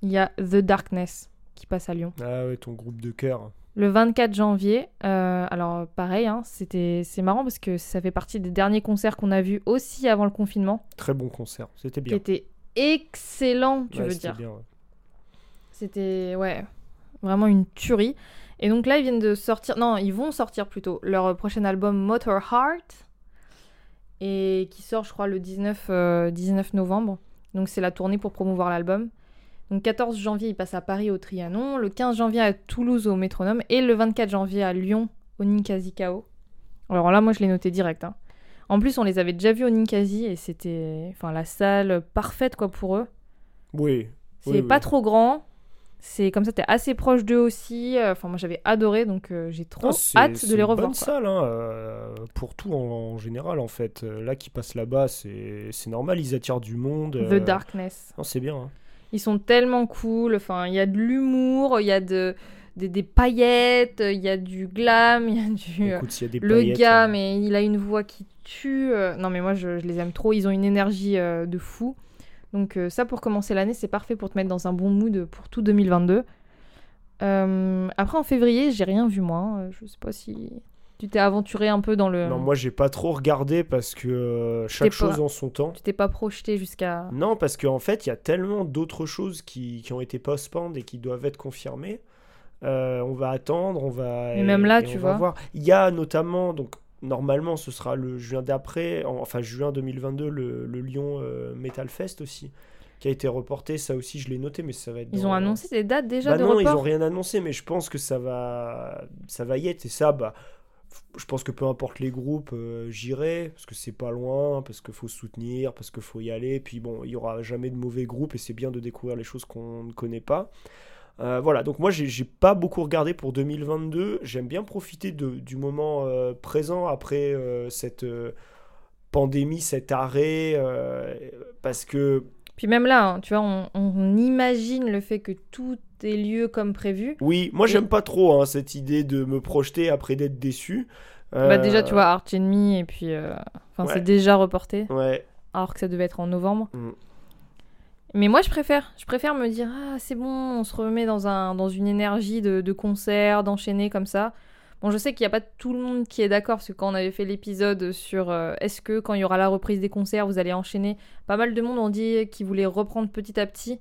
il y a The Darkness qui passe à Lyon. Ah ouais, ton groupe de cœur. Le 24 janvier, euh, alors pareil, hein, c'était c'est marrant parce que ça fait partie des derniers concerts qu'on a vus aussi avant le confinement, Très bon concert. C'était qui bien. étaient excellents, tu Ouais, veux dire. ouais. C'était, ouais, vraiment une tuerie. Et donc là, ils viennent de sortir, non, ils vont sortir plutôt leur prochain album Motor Heart, et qui sort, je crois, le 19, euh, 19 novembre. Donc c'est la tournée pour promouvoir l'album. Donc 14 janvier, ils passent à Paris au Trianon, le 15 janvier à Toulouse au Métronome, et le 24 janvier à Lyon au Ninkasi Kao. Alors là, moi, je l'ai noté direct. hein. En plus, on les avait déjà vus au Ninkasi, et c'était, enfin, la salle parfaite, quoi, pour eux. Oui. C'est Oui, pas oui. trop grand. C'est comme ça, t'es assez proche d'eux aussi. Euh, Enfin, moi, j'avais adoré, donc euh, j'ai trop c'est- hâte c'est de les une revoir. bonne quoi. salle, hein, euh, pour tout en, en général, en fait. Là, qui passent là-bas, c'est c'est normal, ils attirent du monde. The Darkness. Non, c'est bien. hein. Ils sont tellement cool. Enfin, il y a de l'humour, il y a de, des, des paillettes, il y a du glam, il y a du. Écoute, y a des le gars, mais il a une voix qui tue. Non, mais moi, je, je les aime trop. Ils ont une énergie de fou. Donc, euh, ça, pour commencer l'année, c'est parfait pour te mettre dans un bon mood pour tout 2022. Euh, après, en février, j'ai rien vu, moi. hein. Je sais pas si tu t'es aventuré un peu dans le. Non, moi, j'ai pas trop regardé parce que euh, chaque pas- chose en son temps. Tu t'es pas projeté jusqu'à. Non, parce qu'en fait, il y a tellement d'autres choses qui, qui ont été postponed et qui doivent être confirmées. Euh, on va attendre, on va. Mais même là, et tu on va vois. voir. Il y a notamment, donc normalement, ce sera le juin d'après, en- enfin juin 2022, le, le Lyon euh, Metal Fest aussi, qui a été reporté. Ça aussi, je l'ai noté, mais ça va être. Ils dans- ont annoncé des dates déjà Bah de non, ils ont rien annoncé, mais je pense que ça va, ça va y être. Et ça, bah, je pense que peu importe les groupes, euh, j'irai, parce que c'est pas loin, parce qu'il faut soutenir, parce qu'il faut y aller. Puis bon, il y aura jamais de mauvais groupes et c'est bien de découvrir les choses qu'on ne connaît pas. Euh, voilà, donc moi j'ai pas beaucoup regardé pour 2022. J'aime bien profiter de, du moment euh, présent après euh, cette pandémie, cet arrêt, parce que Puis même là, hein, tu vois, on, on imagine le fait que tout ait lieu comme prévu. oui, moi Et- j'aime pas trop hein, cette idée de me projeter après d'être déçu. Bah déjà, tu vois, Arch Enemy, et puis... Enfin, Ouais. c'est déjà reporté, Ouais, alors que ça devait être en novembre. Mm. Mais moi, je préfère. Je préfère me dire, ah, c'est bon, on se remet dans, un, dans une énergie de, concert, d'enchaîner comme ça. Bon, je sais qu'il n'y a pas tout le monde qui est d'accord, parce que quand on avait fait l'épisode sur euh, est-ce que quand il y aura la reprise des concerts, vous allez enchaîner, pas mal de monde ont dit qu'ils voulaient reprendre petit à petit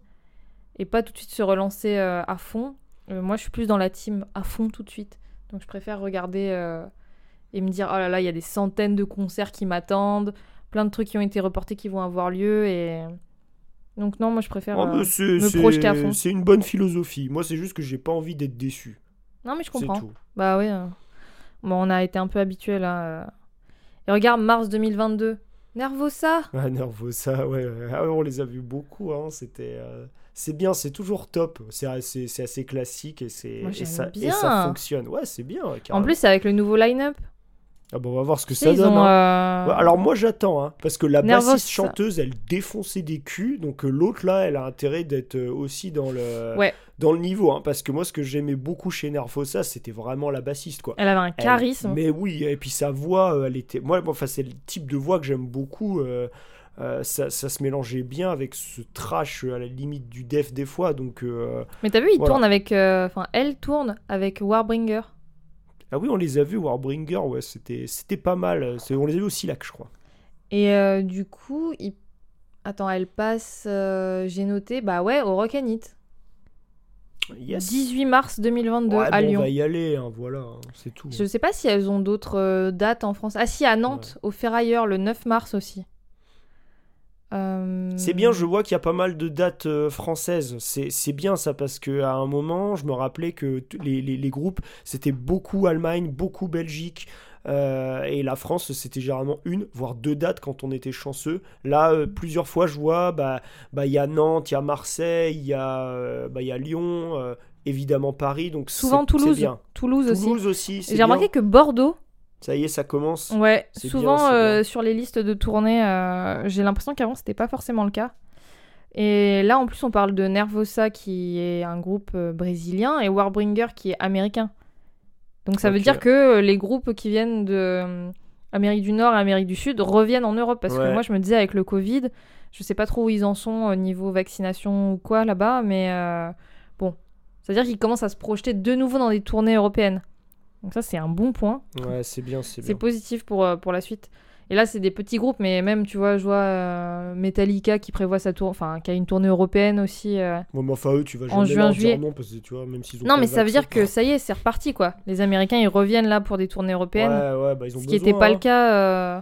et pas tout de suite se relancer euh, à fond. Euh, moi, je suis plus dans la team à fond tout de suite. Donc, je préfère regarder et me dire, oh là là, il y a des centaines de concerts qui m'attendent, plein de trucs qui ont été reportés qui vont avoir lieu et. Donc, non, moi, je préfère. Oh, euh, me projeter à fond. C'est une bonne philosophie. Moi, c'est juste que j'ai pas envie d'être déçu. Non, mais je comprends. tout. Bah oui. euh. Bon, on a été un peu habitués là. euh. Et regarde, mars 2022. Nervosa Ah, Nervosa, ouais. Ah, on les a vus beaucoup. Hein. C'était, euh, c'est bien, c'est toujours top. C'est assez, assez classique et, c'est, ça, et ça fonctionne. Ouais, c'est bien. En plus, avec le nouveau line-up. Ah, bon, on va voir ce que ça donne. ont, hein. euh, Ouais, alors moi j'attends, hein, parce que la bassiste chanteuse elle défonçait des culs, donc euh, l'autre là elle a intérêt d'être euh, aussi dans le, Ouais. dans le niveau, hein, parce que moi ce que j'aimais beaucoup chez Nervosa c'était vraiment la bassiste quoi. Elle avait un Elle- charisme. mais oui, et puis sa voix, elle était. Moi, enfin, c'est le type de voix que j'aime beaucoup. euh, ça, ça se mélangeait bien avec ce trash à la limite du def des fois. Donc, euh, Mais t'as vu, il Voilà. tourne avec. euh, Enfin, elle tourne avec Warbringer. Ah oui, on les a vus, Warbringer, ouais, c'était, c'était pas mal. C'est- On les a vus au Silac, je crois. Et euh, du coup, il... attends, elle passe. euh, J'ai noté, bah ouais, au Rock and It. Yes. 18 mars 2022 Ouais, à bon, Lyon. On va y aller, hein, voilà, hein, c'est tout. Je sais pas si elles ont d'autres euh, dates en France. Ah si, à Nantes, au Ferrailleur, le 9 mars aussi. Euh, C'est bien, je vois qu'il y a pas mal de dates euh, françaises. C'est bien ça parce que à un moment, je me rappelais que les, les- les groupes, c'était beaucoup Allemagne, beaucoup Belgique. euh, et la France, c'était généralement une, voire deux dates quand on était chanceux. Là, euh, plusieurs fois, je vois, bah, bah, il y a Nantes, il y a Marseille, il y a, euh, bah, y a Lyon, évidemment Paris. Donc Souvent Toulouse. bien. Toulouse aussi. Toulouse aussi. c'est J'ai remarqué que Bordeaux, Ça y est, ça commence. ouais, C'est souvent bien, c'est euh, sur les listes de tournées, euh, j'ai l'impression qu'avant c'était pas forcément le cas. Et là en plus on parle de Nervosa qui est un groupe euh, brésilien et Warbringer qui est américain. Donc ça veut dire que les groupes qui viennent de Amérique du Nord et Amérique du Sud reviennent en Europe parce que moi je me disais avec le Covid, je sais pas trop où ils en sont au niveau vaccination ou quoi là-bas, mais bon, c'est-à-dire qu'ils commencent à se projeter de nouveau dans des tournées européennes. Donc ça c'est un bon point. Ouais, c'est bien, c'est C'est positif pour, euh, pour la suite. Et là, c'est des petits groupes, mais même, tu vois, je vois euh, Metallica qui prévoit sa tour, enfin, qui a une tournée européenne aussi. euh. Bon, mais enfin, eux, tu vas En juin, leur juillet. dire non parce que tu vois, même ont Non, mais ça veut dire que ça y est, c'est reparti, quoi. Les Américains, ils reviennent là pour des tournées européennes. Ouais, ouais, bah, ils ont ce qui n'était pas hein. le cas. euh,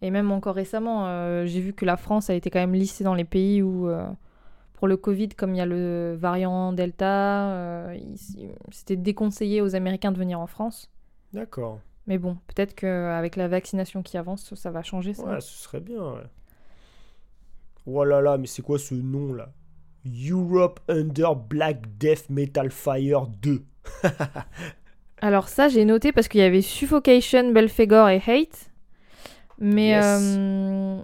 Et même encore récemment, euh, j'ai vu que la France a été quand même listée dans les pays où, euh, pour le Covid, comme il y a le variant Delta, euh, c'était déconseillé aux Américains de venir en France. D'accord. Mais bon, peut-être qu'avec la vaccination qui avance, ça va changer ça. Ouais, ce serait bien, ouais. Oh là là, mais c'est quoi ce nom là? Europe Under Black Death Metal Fire 2. Alors ça, j'ai noté parce qu'il y avait Suffocation, Belphegor et Hate. Mais Yes. euh,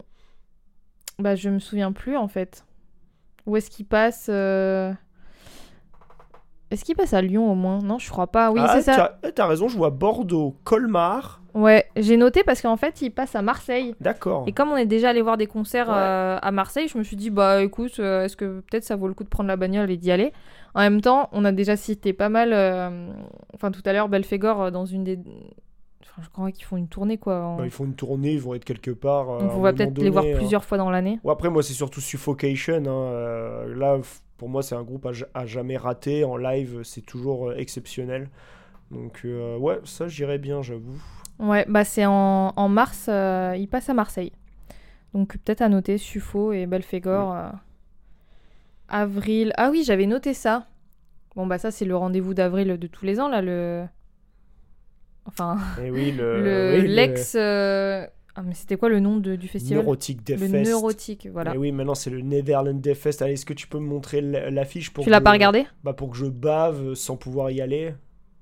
bah, je me souviens plus en fait. Où est-ce qu'il passe euh, Est-ce qu'il passe à Lyon au moins? Non, je crois pas. Oui, ah, c'est ça. t'as- eh, T'as raison, je vois Bordeaux, Colmar. Ouais, j'ai noté parce qu'en fait, il passe à Marseille. D'accord. Et comme on est déjà allé voir des concerts Ouais. euh, à Marseille, je me suis dit, bah écoute, euh, est-ce que peut-être ça vaut le coup de prendre la bagnole et d'y aller? En même temps, on a déjà cité pas mal, euh, enfin tout à l'heure, Belphégor euh, dans une des. Enfin, je crois qu'ils font une tournée quoi. en- Bah, ils font une tournée, ils vont être quelque part. euh, Donc on va peut-être les voir hein. plusieurs fois dans l'année. Après, moi, c'est surtout Suffocation. hein, euh, là, pour moi, c'est un groupe à, ja- à jamais raté. En live, c'est toujours euh, exceptionnel. Donc, euh, ouais, ça, j'irais bien, j'avoue. Ouais, bah c'est en, en mars, euh, il passe à Marseille. Donc peut-être à noter Suffo et Belphégor. euh, avril. Ah oui, j'avais noté ça. Bon bah ça c'est le rendez-vous d'avril de tous les ans là, le. Enfin, Et oui, le. le- oui, le l'ex. euh, Ah, mais c'était quoi le nom de- du festival? Neurotic Death Le Fest. Neurotique, voilà. Et oui, maintenant c'est le Netherlands Death Fest. Allez, est-ce que tu peux me montrer l'affiche pour Tu l'as pas regardé? Bah pour que je bave sans pouvoir y aller.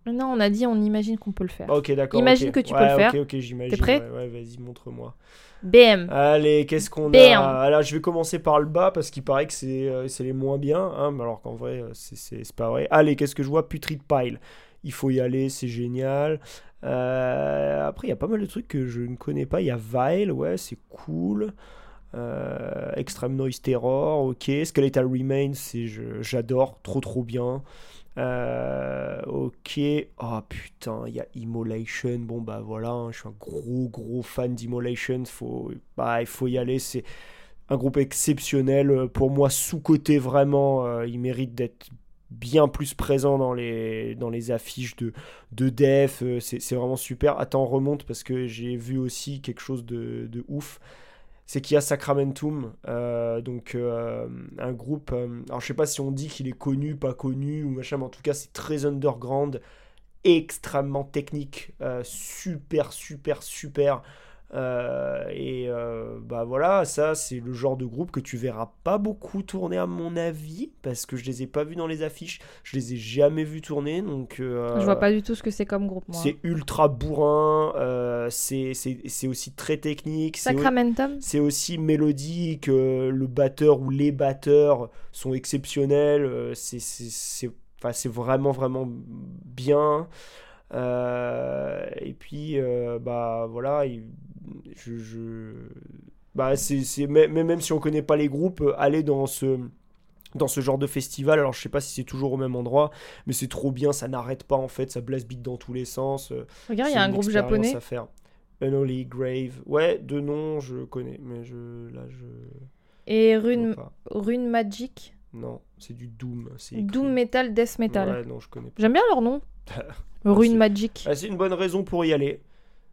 Non, on a dit, on imagine qu'on peut le faire. Ok, d'accord. Imagine que tu peux le faire. Ok, ok, j'imagine. T'es prêt? Ouais, ouais, vas-y, montre-moi. BM. Allez, qu'est-ce qu'on a? Alors, je vais commencer par le bas parce qu'il paraît que c'est euh, c'est les moins bien. hein, alors qu'en vrai, euh, c'est- c'est c'est pas vrai. Allez, qu'est-ce que je vois? Putrid Pile. Il faut y aller, c'est génial. Euh, après, il y a pas mal de trucs que je ne connais pas. Il y a Vile, ouais, c'est cool. Euh, Extreme Noise Terror, ok. Skeletal Remains, j'adore, trop trop bien. Euh, ok. Oh putain, il y a Immolation. Bon bah voilà, hein, je suis un gros gros fan d'Immolation. Faut, bah, il faut y aller. C'est un groupe exceptionnel. Pour moi, sous-côté vraiment. il mérite d'être bien plus présent dans les, dans les affiches de, de def. Euh, C'est vraiment super. Attends, on remonte parce que j'ai vu aussi quelque chose de, de ouf c'est qu'il y a Sacramentum, euh, donc euh, un groupe. euh, alors je sais pas si on dit qu'il est connu, pas connu ou machin, mais en tout cas c'est très underground, extrêmement technique, super, super, super. Euh, et euh, bah voilà, ça c'est le genre de groupe que tu verras pas beaucoup tourner à mon avis, parce que je les ai pas vus dans les affiches, je les ai jamais vus tourner, donc. euh, Je vois pas du tout ce que c'est comme groupe, moi. C'est ultra bourrin, euh, c'est c'est- c'est aussi très technique. c'est au- Sacramentum c'est aussi mélodique, le batteur ou les batteurs sont exceptionnels, c'est c'est- c'est- enfin, c'est vraiment vraiment bien. Euh, et puis, euh, bah voilà, il- je, je- bah, c'est, c'est- même, même si on connaît pas les groupes, euh, aller dans ce, dans ce genre de festival, alors je sais pas si c'est toujours au même endroit, mais c'est trop bien, ça n'arrête pas en fait, ça blast beat dans tous les sens. Regarde, il y a un groupe japonais. à faire. Unholy Grave. Ouais, de nom, je connais, mais je là je Et Rune. Rune Magic? Non, c'est du Doom. Doom Metal, Death Metal. Ouais, non, je connais pas. J'aime bien leur nom. Rune Magic. Ah, c'est une bonne raison pour y aller.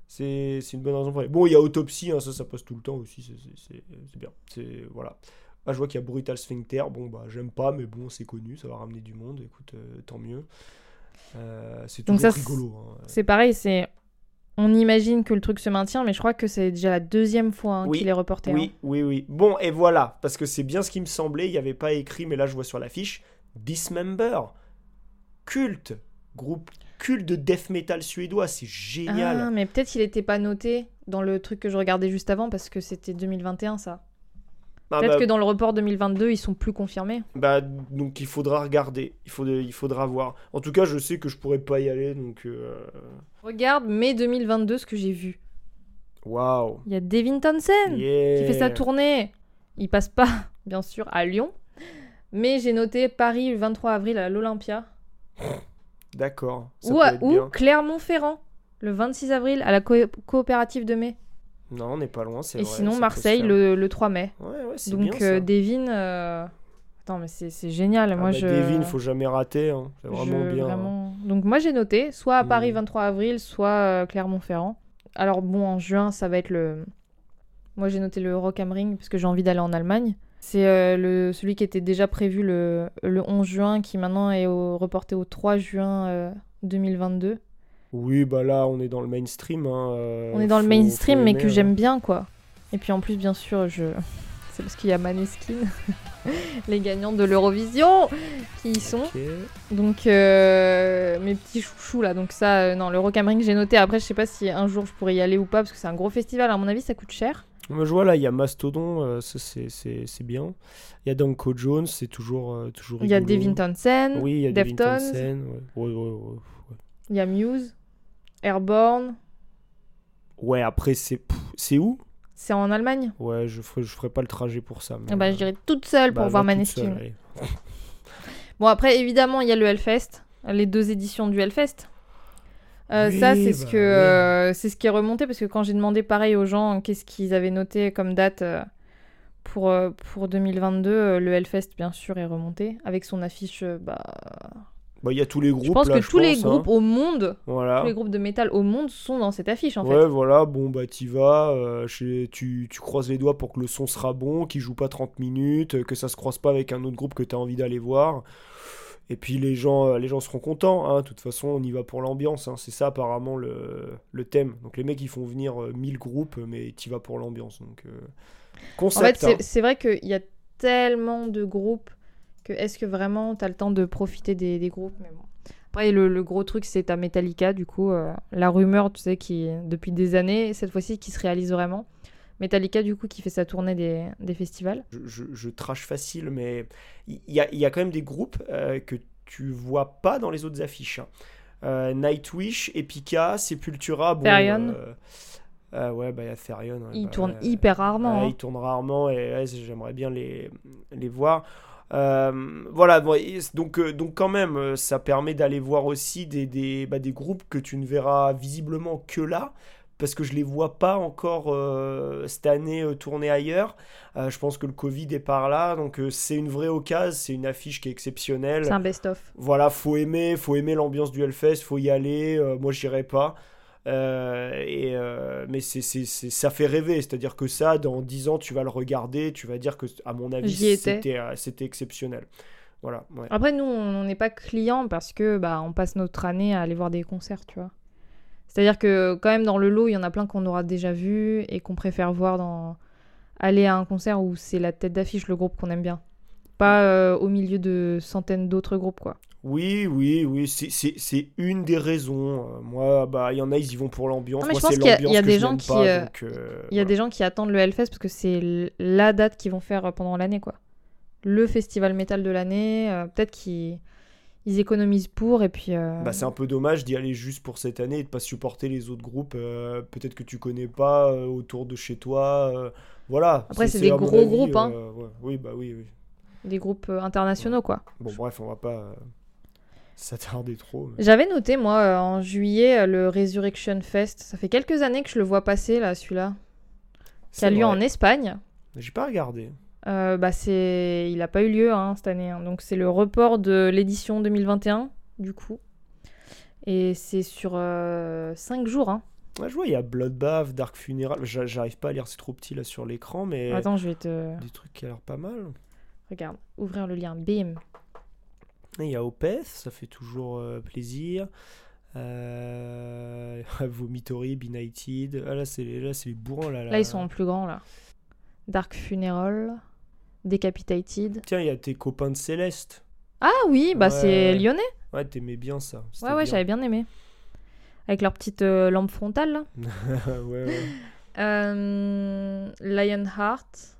C'est une bonne raison pour y aller. Bon, il y a Autopsy, hein, ça, ça passe tout le temps aussi. c'est- bien. C'est voilà. Ah, je vois qu'il y a Brutal Sphincter. Bon, bah, j'aime pas, mais bon, c'est connu, ça va ramener du monde. Écoute, euh, tant mieux. Euh, c'est toujours ça, rigolo. hein. C'est pareil, c'est. On imagine que le truc se maintient, mais je crois que c'est déjà la deuxième fois hein, Oui, qu'il est reporté. hein. Oui, oui, oui. Bon, et voilà, parce que c'est bien ce qui me semblait. Il n'y avait pas écrit, mais là, je vois sur l'affiche Dismember. Culte. Groupe culte de death metal suédois. C'est génial. Ah, mais peut-être qu'il n'était pas noté dans le truc que je regardais juste avant parce que c'était 2021 ça. Ah, Peut-être bah, que dans le report 2022 ils sont plus confirmés. bah, donc, il faudra regarder. Il, faut, il faudra voir. En tout cas, je sais que je pourrais pas y aller. Donc, euh, Regarde mai 2022 ce que j'ai vu. waouh. Il y a Devin Townsend Yeah. qui fait sa tournée. Il passe pas bien sûr à Lyon, mais j'ai noté Paris le 23 avril à l'Olympia D'accord. Ou. Clermont-Ferrand le 26 avril à la co- coopérative de mai. Non, on n'est pas loin. c'est Et vrai, sinon Marseille le, le 3 mai. Ouais, ouais, c'est Donc bien, ça. euh, Devin, euh, attends mais c'est c'est génial. Ah moi bah, je. Devin, faut jamais rater. hein. C'est vraiment Je- bien. hein. Donc moi j'ai noté soit à Paris Mm. 23 avril, soit euh, Clermont-Ferrand. Alors bon en juin ça va être le. Moi j'ai noté le Rock am Ring parce que j'ai envie d'aller en Allemagne. C'est euh, le celui qui était déjà prévu le, le 11 juin qui maintenant est au- reporté au 3 juin euh, 2022. Oui, bah là, on est dans le mainstream. hein, euh, On est dans le mainstream mais que hein. j'aime bien quoi. Et puis en plus bien sûr je. C'est parce qu'il y a Maneskin, les gagnants de l'Eurovision qui y sont. Donc euh, mes petits chouchous là, donc ça, euh, non, le Rock am Ring j'ai noté. Après, je sais pas si un jour je pourrais y aller ou pas parce que c'est un gros festival. À mon avis, ça coûte cher. Moi, je vois là, il y a Mastodon, euh, ça c'est- bien. Il y a Danko Jones, c'est toujours, toujours Il y a. Devin Townsend, Oui, il y a Deftones, Townsend. Ouais. Ouais, ouais, ouais, il y a Muse, Airborne. ouais. Après, c'est pff, c'est où? C'est en Allemagne. Ouais, je ferai, je ferai pas le trajet pour ça. mais, Ah bah, euh, je dirais toute seule pour bah, voir Maneskin. Bon après, évidemment, il y a le Hellfest, les deux éditions du Hellfest. Euh, Oui, ça, c'est ce bah que oui. euh, c'est ce qui est remonté parce que quand j'ai demandé pareil aux gens qu'est-ce qu'ils avaient noté comme date euh, pour euh, pour 2022, euh, le Hellfest bien sûr est remonté avec son affiche. euh, bah, Bah, il y a tous les groupes. je pense là, que tous les hein. groupes au monde, Voilà. tous les groupes de métal au monde sont dans cette affiche en ouais, fait. voilà, bon, bah, t'y vas, euh, tu, tu croises les doigts pour que le son sera bon, qu'il joue pas 30 minutes, euh, que ça se croise pas avec un autre groupe que t'as envie d'aller voir. Et puis les gens, euh, les gens seront contents. hein. De toute façon, on y va pour l'ambiance. hein. C'est ça apparemment le, le thème. Donc les mecs, ils font venir euh, 1000 groupes, mais tu vas pour l'ambiance. Donc euh, En fait, c'est vrai qu'il y a tellement de groupes que est-ce que vraiment t'as le temps de profiter des, des groupes? Mais bon. Après, le, le gros truc, c'est ta Metallica, du coup. euh, la rumeur, tu sais, qui, depuis des années, cette fois-ci, qui se réalise vraiment. Metallica, du coup, qui fait sa tournée des, des festivals. je, je, je trash facile, mais il y, a- il y a quand même des groupes euh, que tu vois pas dans les autres affiches. hein. Euh, Nightwish, Epica, Sepultura, bon, Therion. euh, ouais, bah il y a Therion. ouais, Ils bah, tournent ouais. hyper rarement. Hein. ils tournent rarement et ouais, j'aimerais bien les, les voir. Euh, voilà, donc, euh, donc quand même, euh, ça permet d'aller voir aussi des, des, bah, des groupes que tu ne verras visiblement que là, parce que je les vois pas encore euh, cette année euh, tourner ailleurs. Je pense que le Covid est par là, donc c'est une vraie occasion, c'est une affiche qui est exceptionnelle. C'est un best-of. Voilà, faut aimer, faut aimer l'ambiance du Hellfest, faut y aller. moi, j'irai pas. Euh, et, euh, mais c'est, c'est, c'est- ça fait rêver, c'est-à-dire que ça, dans 10 ans, tu vas le regarder, tu vas dire que, à mon avis, c'était, euh, c'était exceptionnel. Voilà, ouais. Après, nous, on n'est pas clients parce que bah, on passe notre année à aller voir des concerts, tu vois. C'est-à-dire que quand même dans le lot, il y en a plein qu'on aura déjà vu et qu'on préfère voir dans aller à un concert où c'est la tête d'affiche le groupe qu'on aime bien. Pas euh, au milieu de centaines d'autres groupes, quoi. Oui, oui, oui, c'est, une des raisons. Euh, moi, bah, il y en a, ils y vont pour l'ambiance. Mais moi, je pense qu'il y a- l'ambiance il y a que des gens qui, pas, euh, donc, euh, Il y a voilà. des gens qui attendent le Hellfest parce que c'est la date qu'ils vont faire pendant l'année, quoi. Le festival métal de l'année, euh, peut-être qu'ils ils économisent pour et puis... Bah, c'est un peu dommage d'y aller juste pour cette année et de pas supporter les autres groupes, peut-être que tu connais pas autour de chez toi. voilà. Après, c'est des gros groupes, hein. ouais. Oui, bah oui, oui. Des groupes euh, internationaux, quoi. Bon, bref, on va pas euh, s'attarder trop. mais- J'avais noté, moi, euh, en juillet, le Resurrection Fest. Ça fait quelques années que je le vois passer, là, celui-là. Qui a lieu vrai. en Espagne. J'ai pas regardé. Euh, bah, c'est... Il n'a pas eu lieu hein, cette année. hein. Donc, c'est le report de l'édition 2021, du coup. Et c'est sur 5 jours. Hein. Ouais, je vois, il y a Bloodbath, Dark Funeral. J'a- J'arrive pas à lire, c'est trop petit là sur l'écran, mais Attends, je vais te... des trucs qui a l'air pas mal. Regarde, ouvrir le lien. Bim. Il y a Opeth, ça fait toujours euh, plaisir. Euh... Vomitory, Benighted. Ah, là, c'est les, bourrins là. Là, ils sont en plus grands, là. Dark Funeral. Decapitated. Tiens, il y a tes copains de Céleste. Ah oui, bah Ouais. c'est lyonnais. Ouais, t'aimais bien ça. Ouais, ouais, j'avais bien aimé. Avec leur petite euh, lampe frontale, là. ouais, ouais. Euh, Lionheart.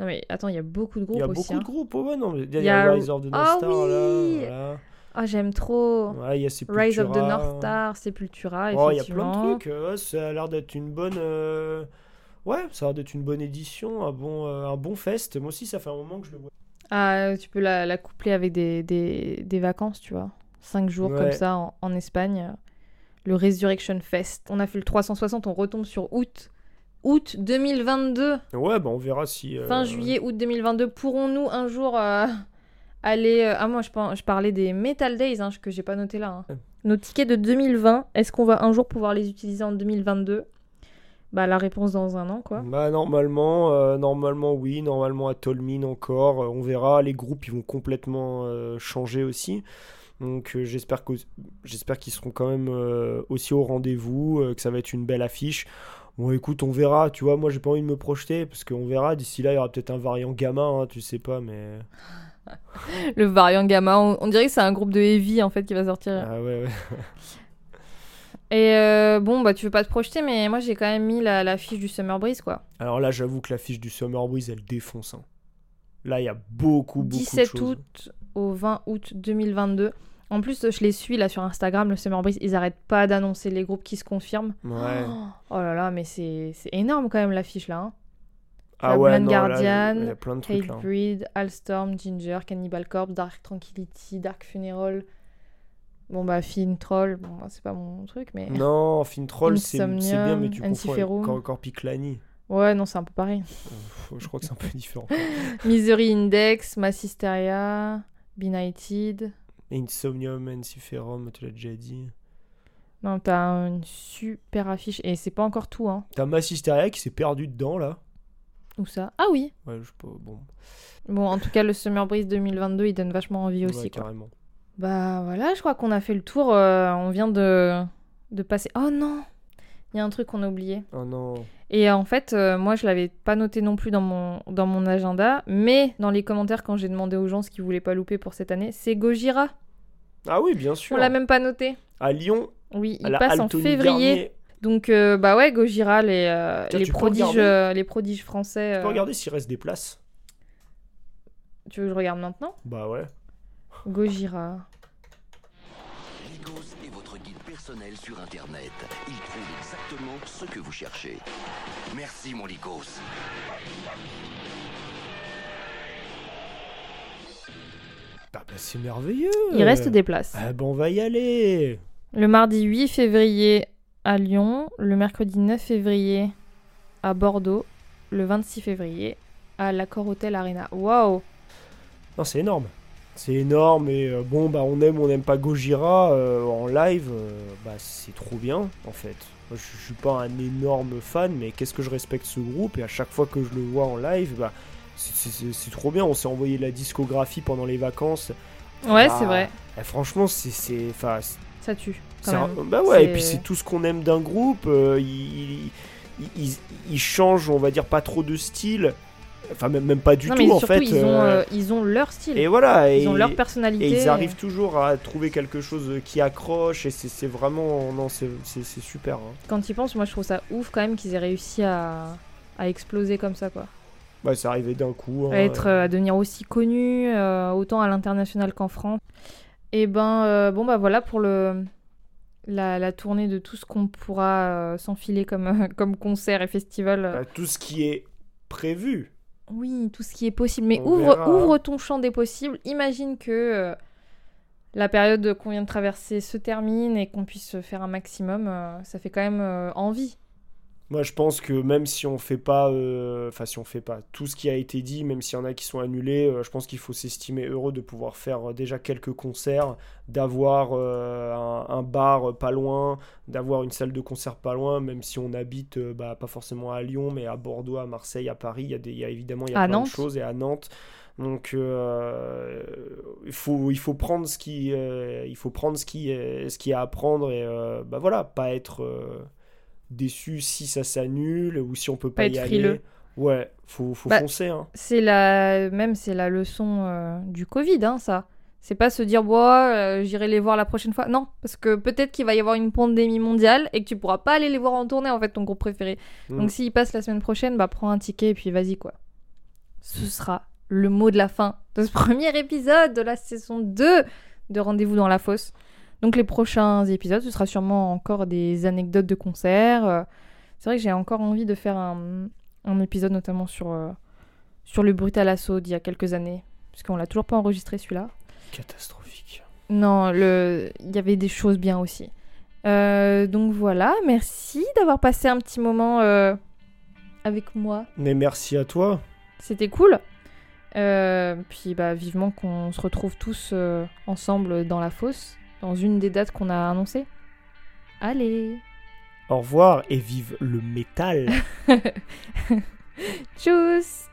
Non mais attends, il y a beaucoup de groupes Il y a aussi. beaucoup hein. de groupes, ouais, non, il y a, Il y a- Rise of the North Ah Star oui là. Voilà. Ah, j'aime trop. Ouais, il y a Sepultura. Rise of the North Star, Sepultura, Oh, il y a plein effectivement. de trucs. ouais, ça a l'air d'être une bonne. euh, Ouais, ça a l'air d'être une bonne édition, un bon, euh, un bon fest. Moi aussi, ça fait un moment que je le vois. Ah, tu peux la, la coupler avec des, des, des vacances, tu vois. Cinq jours Ouais. comme ça en, en Espagne. Le Resurrection Fest. On a fait le 360, on retombe sur août. Août 2022. Ouais, bah on verra si. euh, Fin juillet, août 2022. Pourrons-nous un jour euh, aller... euh, Ah moi, je, par- je parlais des Metal Days, hein, que j'ai pas noté là. hein. Ouais. Nos tickets de 2020, est-ce qu'on va un jour pouvoir les utiliser en 2022 Bah la réponse dans un an, quoi. Bah normalement, normalement oui, normalement à Tolmin encore, on verra. Les groupes ils vont complètement changer aussi, donc euh, j'espère qu'ils seront quand même euh, aussi au rendez-vous, euh, que ça va être une belle affiche. Bon écoute, on verra. Tu vois, moi j'ai pas envie de me projeter parce qu'on verra. D'ici là, il y aura peut-être un variant gamma, hein, tu sais pas, mais Le variant gamma, on, on dirait que c'est un groupe de heavy en fait qui va sortir. ah ouais ouais. Et euh, bon, bah tu veux pas te projeter, mais moi j'ai quand même mis la, la fiche du Summer Breeze quoi. Alors là, j'avoue que l'affiche du Summer Breeze elle défonce. hein. Là, il y a beaucoup beaucoup de 17 choses. août au 20 août 2022. En plus, je les suis là sur Instagram, le Summer Breeze, ils arrêtent pas d'annoncer les groupes qui se confirment. Ouais. Oh là là, mais c'est énorme quand même l'affiche là. hein. Ah la ouais, Blind non, là, Guardian, il y a plein de trucs là. hein. Hatebreed, Allstorm, Ginger, Cannibal Corpse, Dark Tranquility, Dark Funeral. Bon bah Fin Troll, bon bah, c'est pas mon truc mais Non, Fintroll, c'est c'est bien, mais tu confonds Corpiclani. ouais non c'est un peu pareil. Euh, Je crois que c'est un peu différent. Misery Index, Mass Hysteria, Benighted. Insomnium, Ensiferum, tu l'as déjà dit. Non t'as une super affiche et c'est pas encore tout hein. T'as Mass Hysteria qui s'est perdu dedans, là. Où ça? Ah oui. Ouais, je sais pas, bon. Bon en tout cas le Summer Breeze 2022 il donne vachement envie aussi ouais, quoi. carrément. Bah voilà, je crois qu'on a fait le tour. euh, on vient de, de passer. Oh non Il y a un truc qu'on a oublié. Oh non. Et en fait, euh, moi, je l'avais pas noté non plus dans mon, dans mon agenda, mais dans les commentaires, quand j'ai demandé aux gens ce qu'ils voulaient pas louper pour cette année, c'est Gojira. Ah oui, bien sûr. On l'a même pas noté. À Lyon, Oui, il passe en février. Donc, euh, bah ouais, Gojira, les, euh, Tiens, les, prodiges, les prodiges français. Tu peux regarder s'il reste des places. Tu veux que je regarde maintenant? Bah ouais. Gojira. Lycos est votre guide personnel sur Internet. Il trouve exactement ce que vous cherchez. Merci, mon Lycos. Bah, bah, c'est merveilleux. Il reste des places. Ah bah on va y aller. Le mardi 8 février à Lyon, le mercredi 9 février à Bordeaux, le 26 février à l'Accor Hotel Arena. Waouh Non, c'est énorme. C'est énorme et euh, bon bah on aime ou on n'aime pas Gojira euh, en live, euh, bah c'est trop bien en fait. Moi, je, je suis pas un énorme fan, mais qu'est-ce que je respecte ce groupe? Et à chaque fois que je le vois en live, bah c'est- trop bien. On s'est envoyé la discographie pendant les vacances. Ouais, Ah, c'est vrai. eh, franchement, c'est c'est enfin Ça tue. quand un- bah ouais. Et puis c'est tout ce qu'on aime d'un groupe. euh, il, il, il- il change, on va dire pas trop de style. Enfin même, même pas du non, tout mais en surtout, fait. ils, ont, euh, euh, ils ont leur style. et voilà. ils et- ont leur personnalité. et ils arrivent toujours à trouver quelque chose qui accroche et c'est vraiment non c'est super. hein. Quand ils pensent, moi je trouve ça ouf quand même qu'ils aient réussi à, à exploser comme ça quoi. Bah c'est arrivé d'un coup. hein. à être euh, à devenir aussi connu euh, autant à l'international qu'en France. Et ben euh, bon bah voilà pour le la, la tournée de tout ce qu'on pourra s'enfiler comme comme concert et festival. Bah, tout ce qui est prévu. Oui, tout ce qui est possible. Mais On ouvre verra. ouvre ton champ des possibles. Imagine que euh, la période qu'on vient de traverser se termine et qu'on puisse faire un maximum. euh, ça fait quand même euh, envie. Moi je pense que même si on fait pas, euh, enfin si on fait pas tout ce qui a été dit, même s'il y en a qui sont annulés, euh, je pense qu'il faut s'estimer heureux de pouvoir faire euh, déjà quelques concerts, d'avoir un, un bar pas loin, d'avoir une salle de concert pas loin, même si on habite bah, pas forcément à Lyon, mais à Bordeaux, à Marseille, à Paris, il y a, des, il y a évidemment il y a À plein Nantes. de choses et à Nantes. Donc euh, il faut il faut prendre ce qui euh, il faut prendre ce qui est- ce qu'il y a à prendre et euh, bah voilà pas être déçu si ça s'annule ou si on peut pas, Pas y être aller. frileux. Ouais, faut faut Bah, foncer hein. C'est la même c'est la leçon euh, du Covid hein, ça. C'est pas se dire bon euh, j'irai les voir la prochaine fois. Non, parce que peut-être qu'il va y avoir une pandémie mondiale et que tu pourras pas aller les voir en tournée en fait ton groupe préféré. Mm. Donc s'il passe la semaine prochaine, bah prends un ticket et puis vas-y quoi. Ce sera le mot de la fin de ce premier épisode de la saison 2 de Rendez-vous dans la fosse. Donc les prochains épisodes, ce sera sûrement encore des anecdotes de concerts. Euh, C'est vrai que j'ai encore envie de faire un, un épisode notamment sur, euh, sur le Brutal Assaut d'il y a quelques années. Parce qu'on l'a toujours pas enregistré celui-là. catastrophique. Non, le... il y avait des choses bien aussi. Euh, donc voilà, merci d'avoir passé un petit moment euh, avec moi. Mais merci à toi. C'était cool. Puis bah, vivement qu'on se retrouve tous ensemble dans la fosse, dans une des dates qu'on a annoncées. Allez, Au revoir et vive le métal. tchuss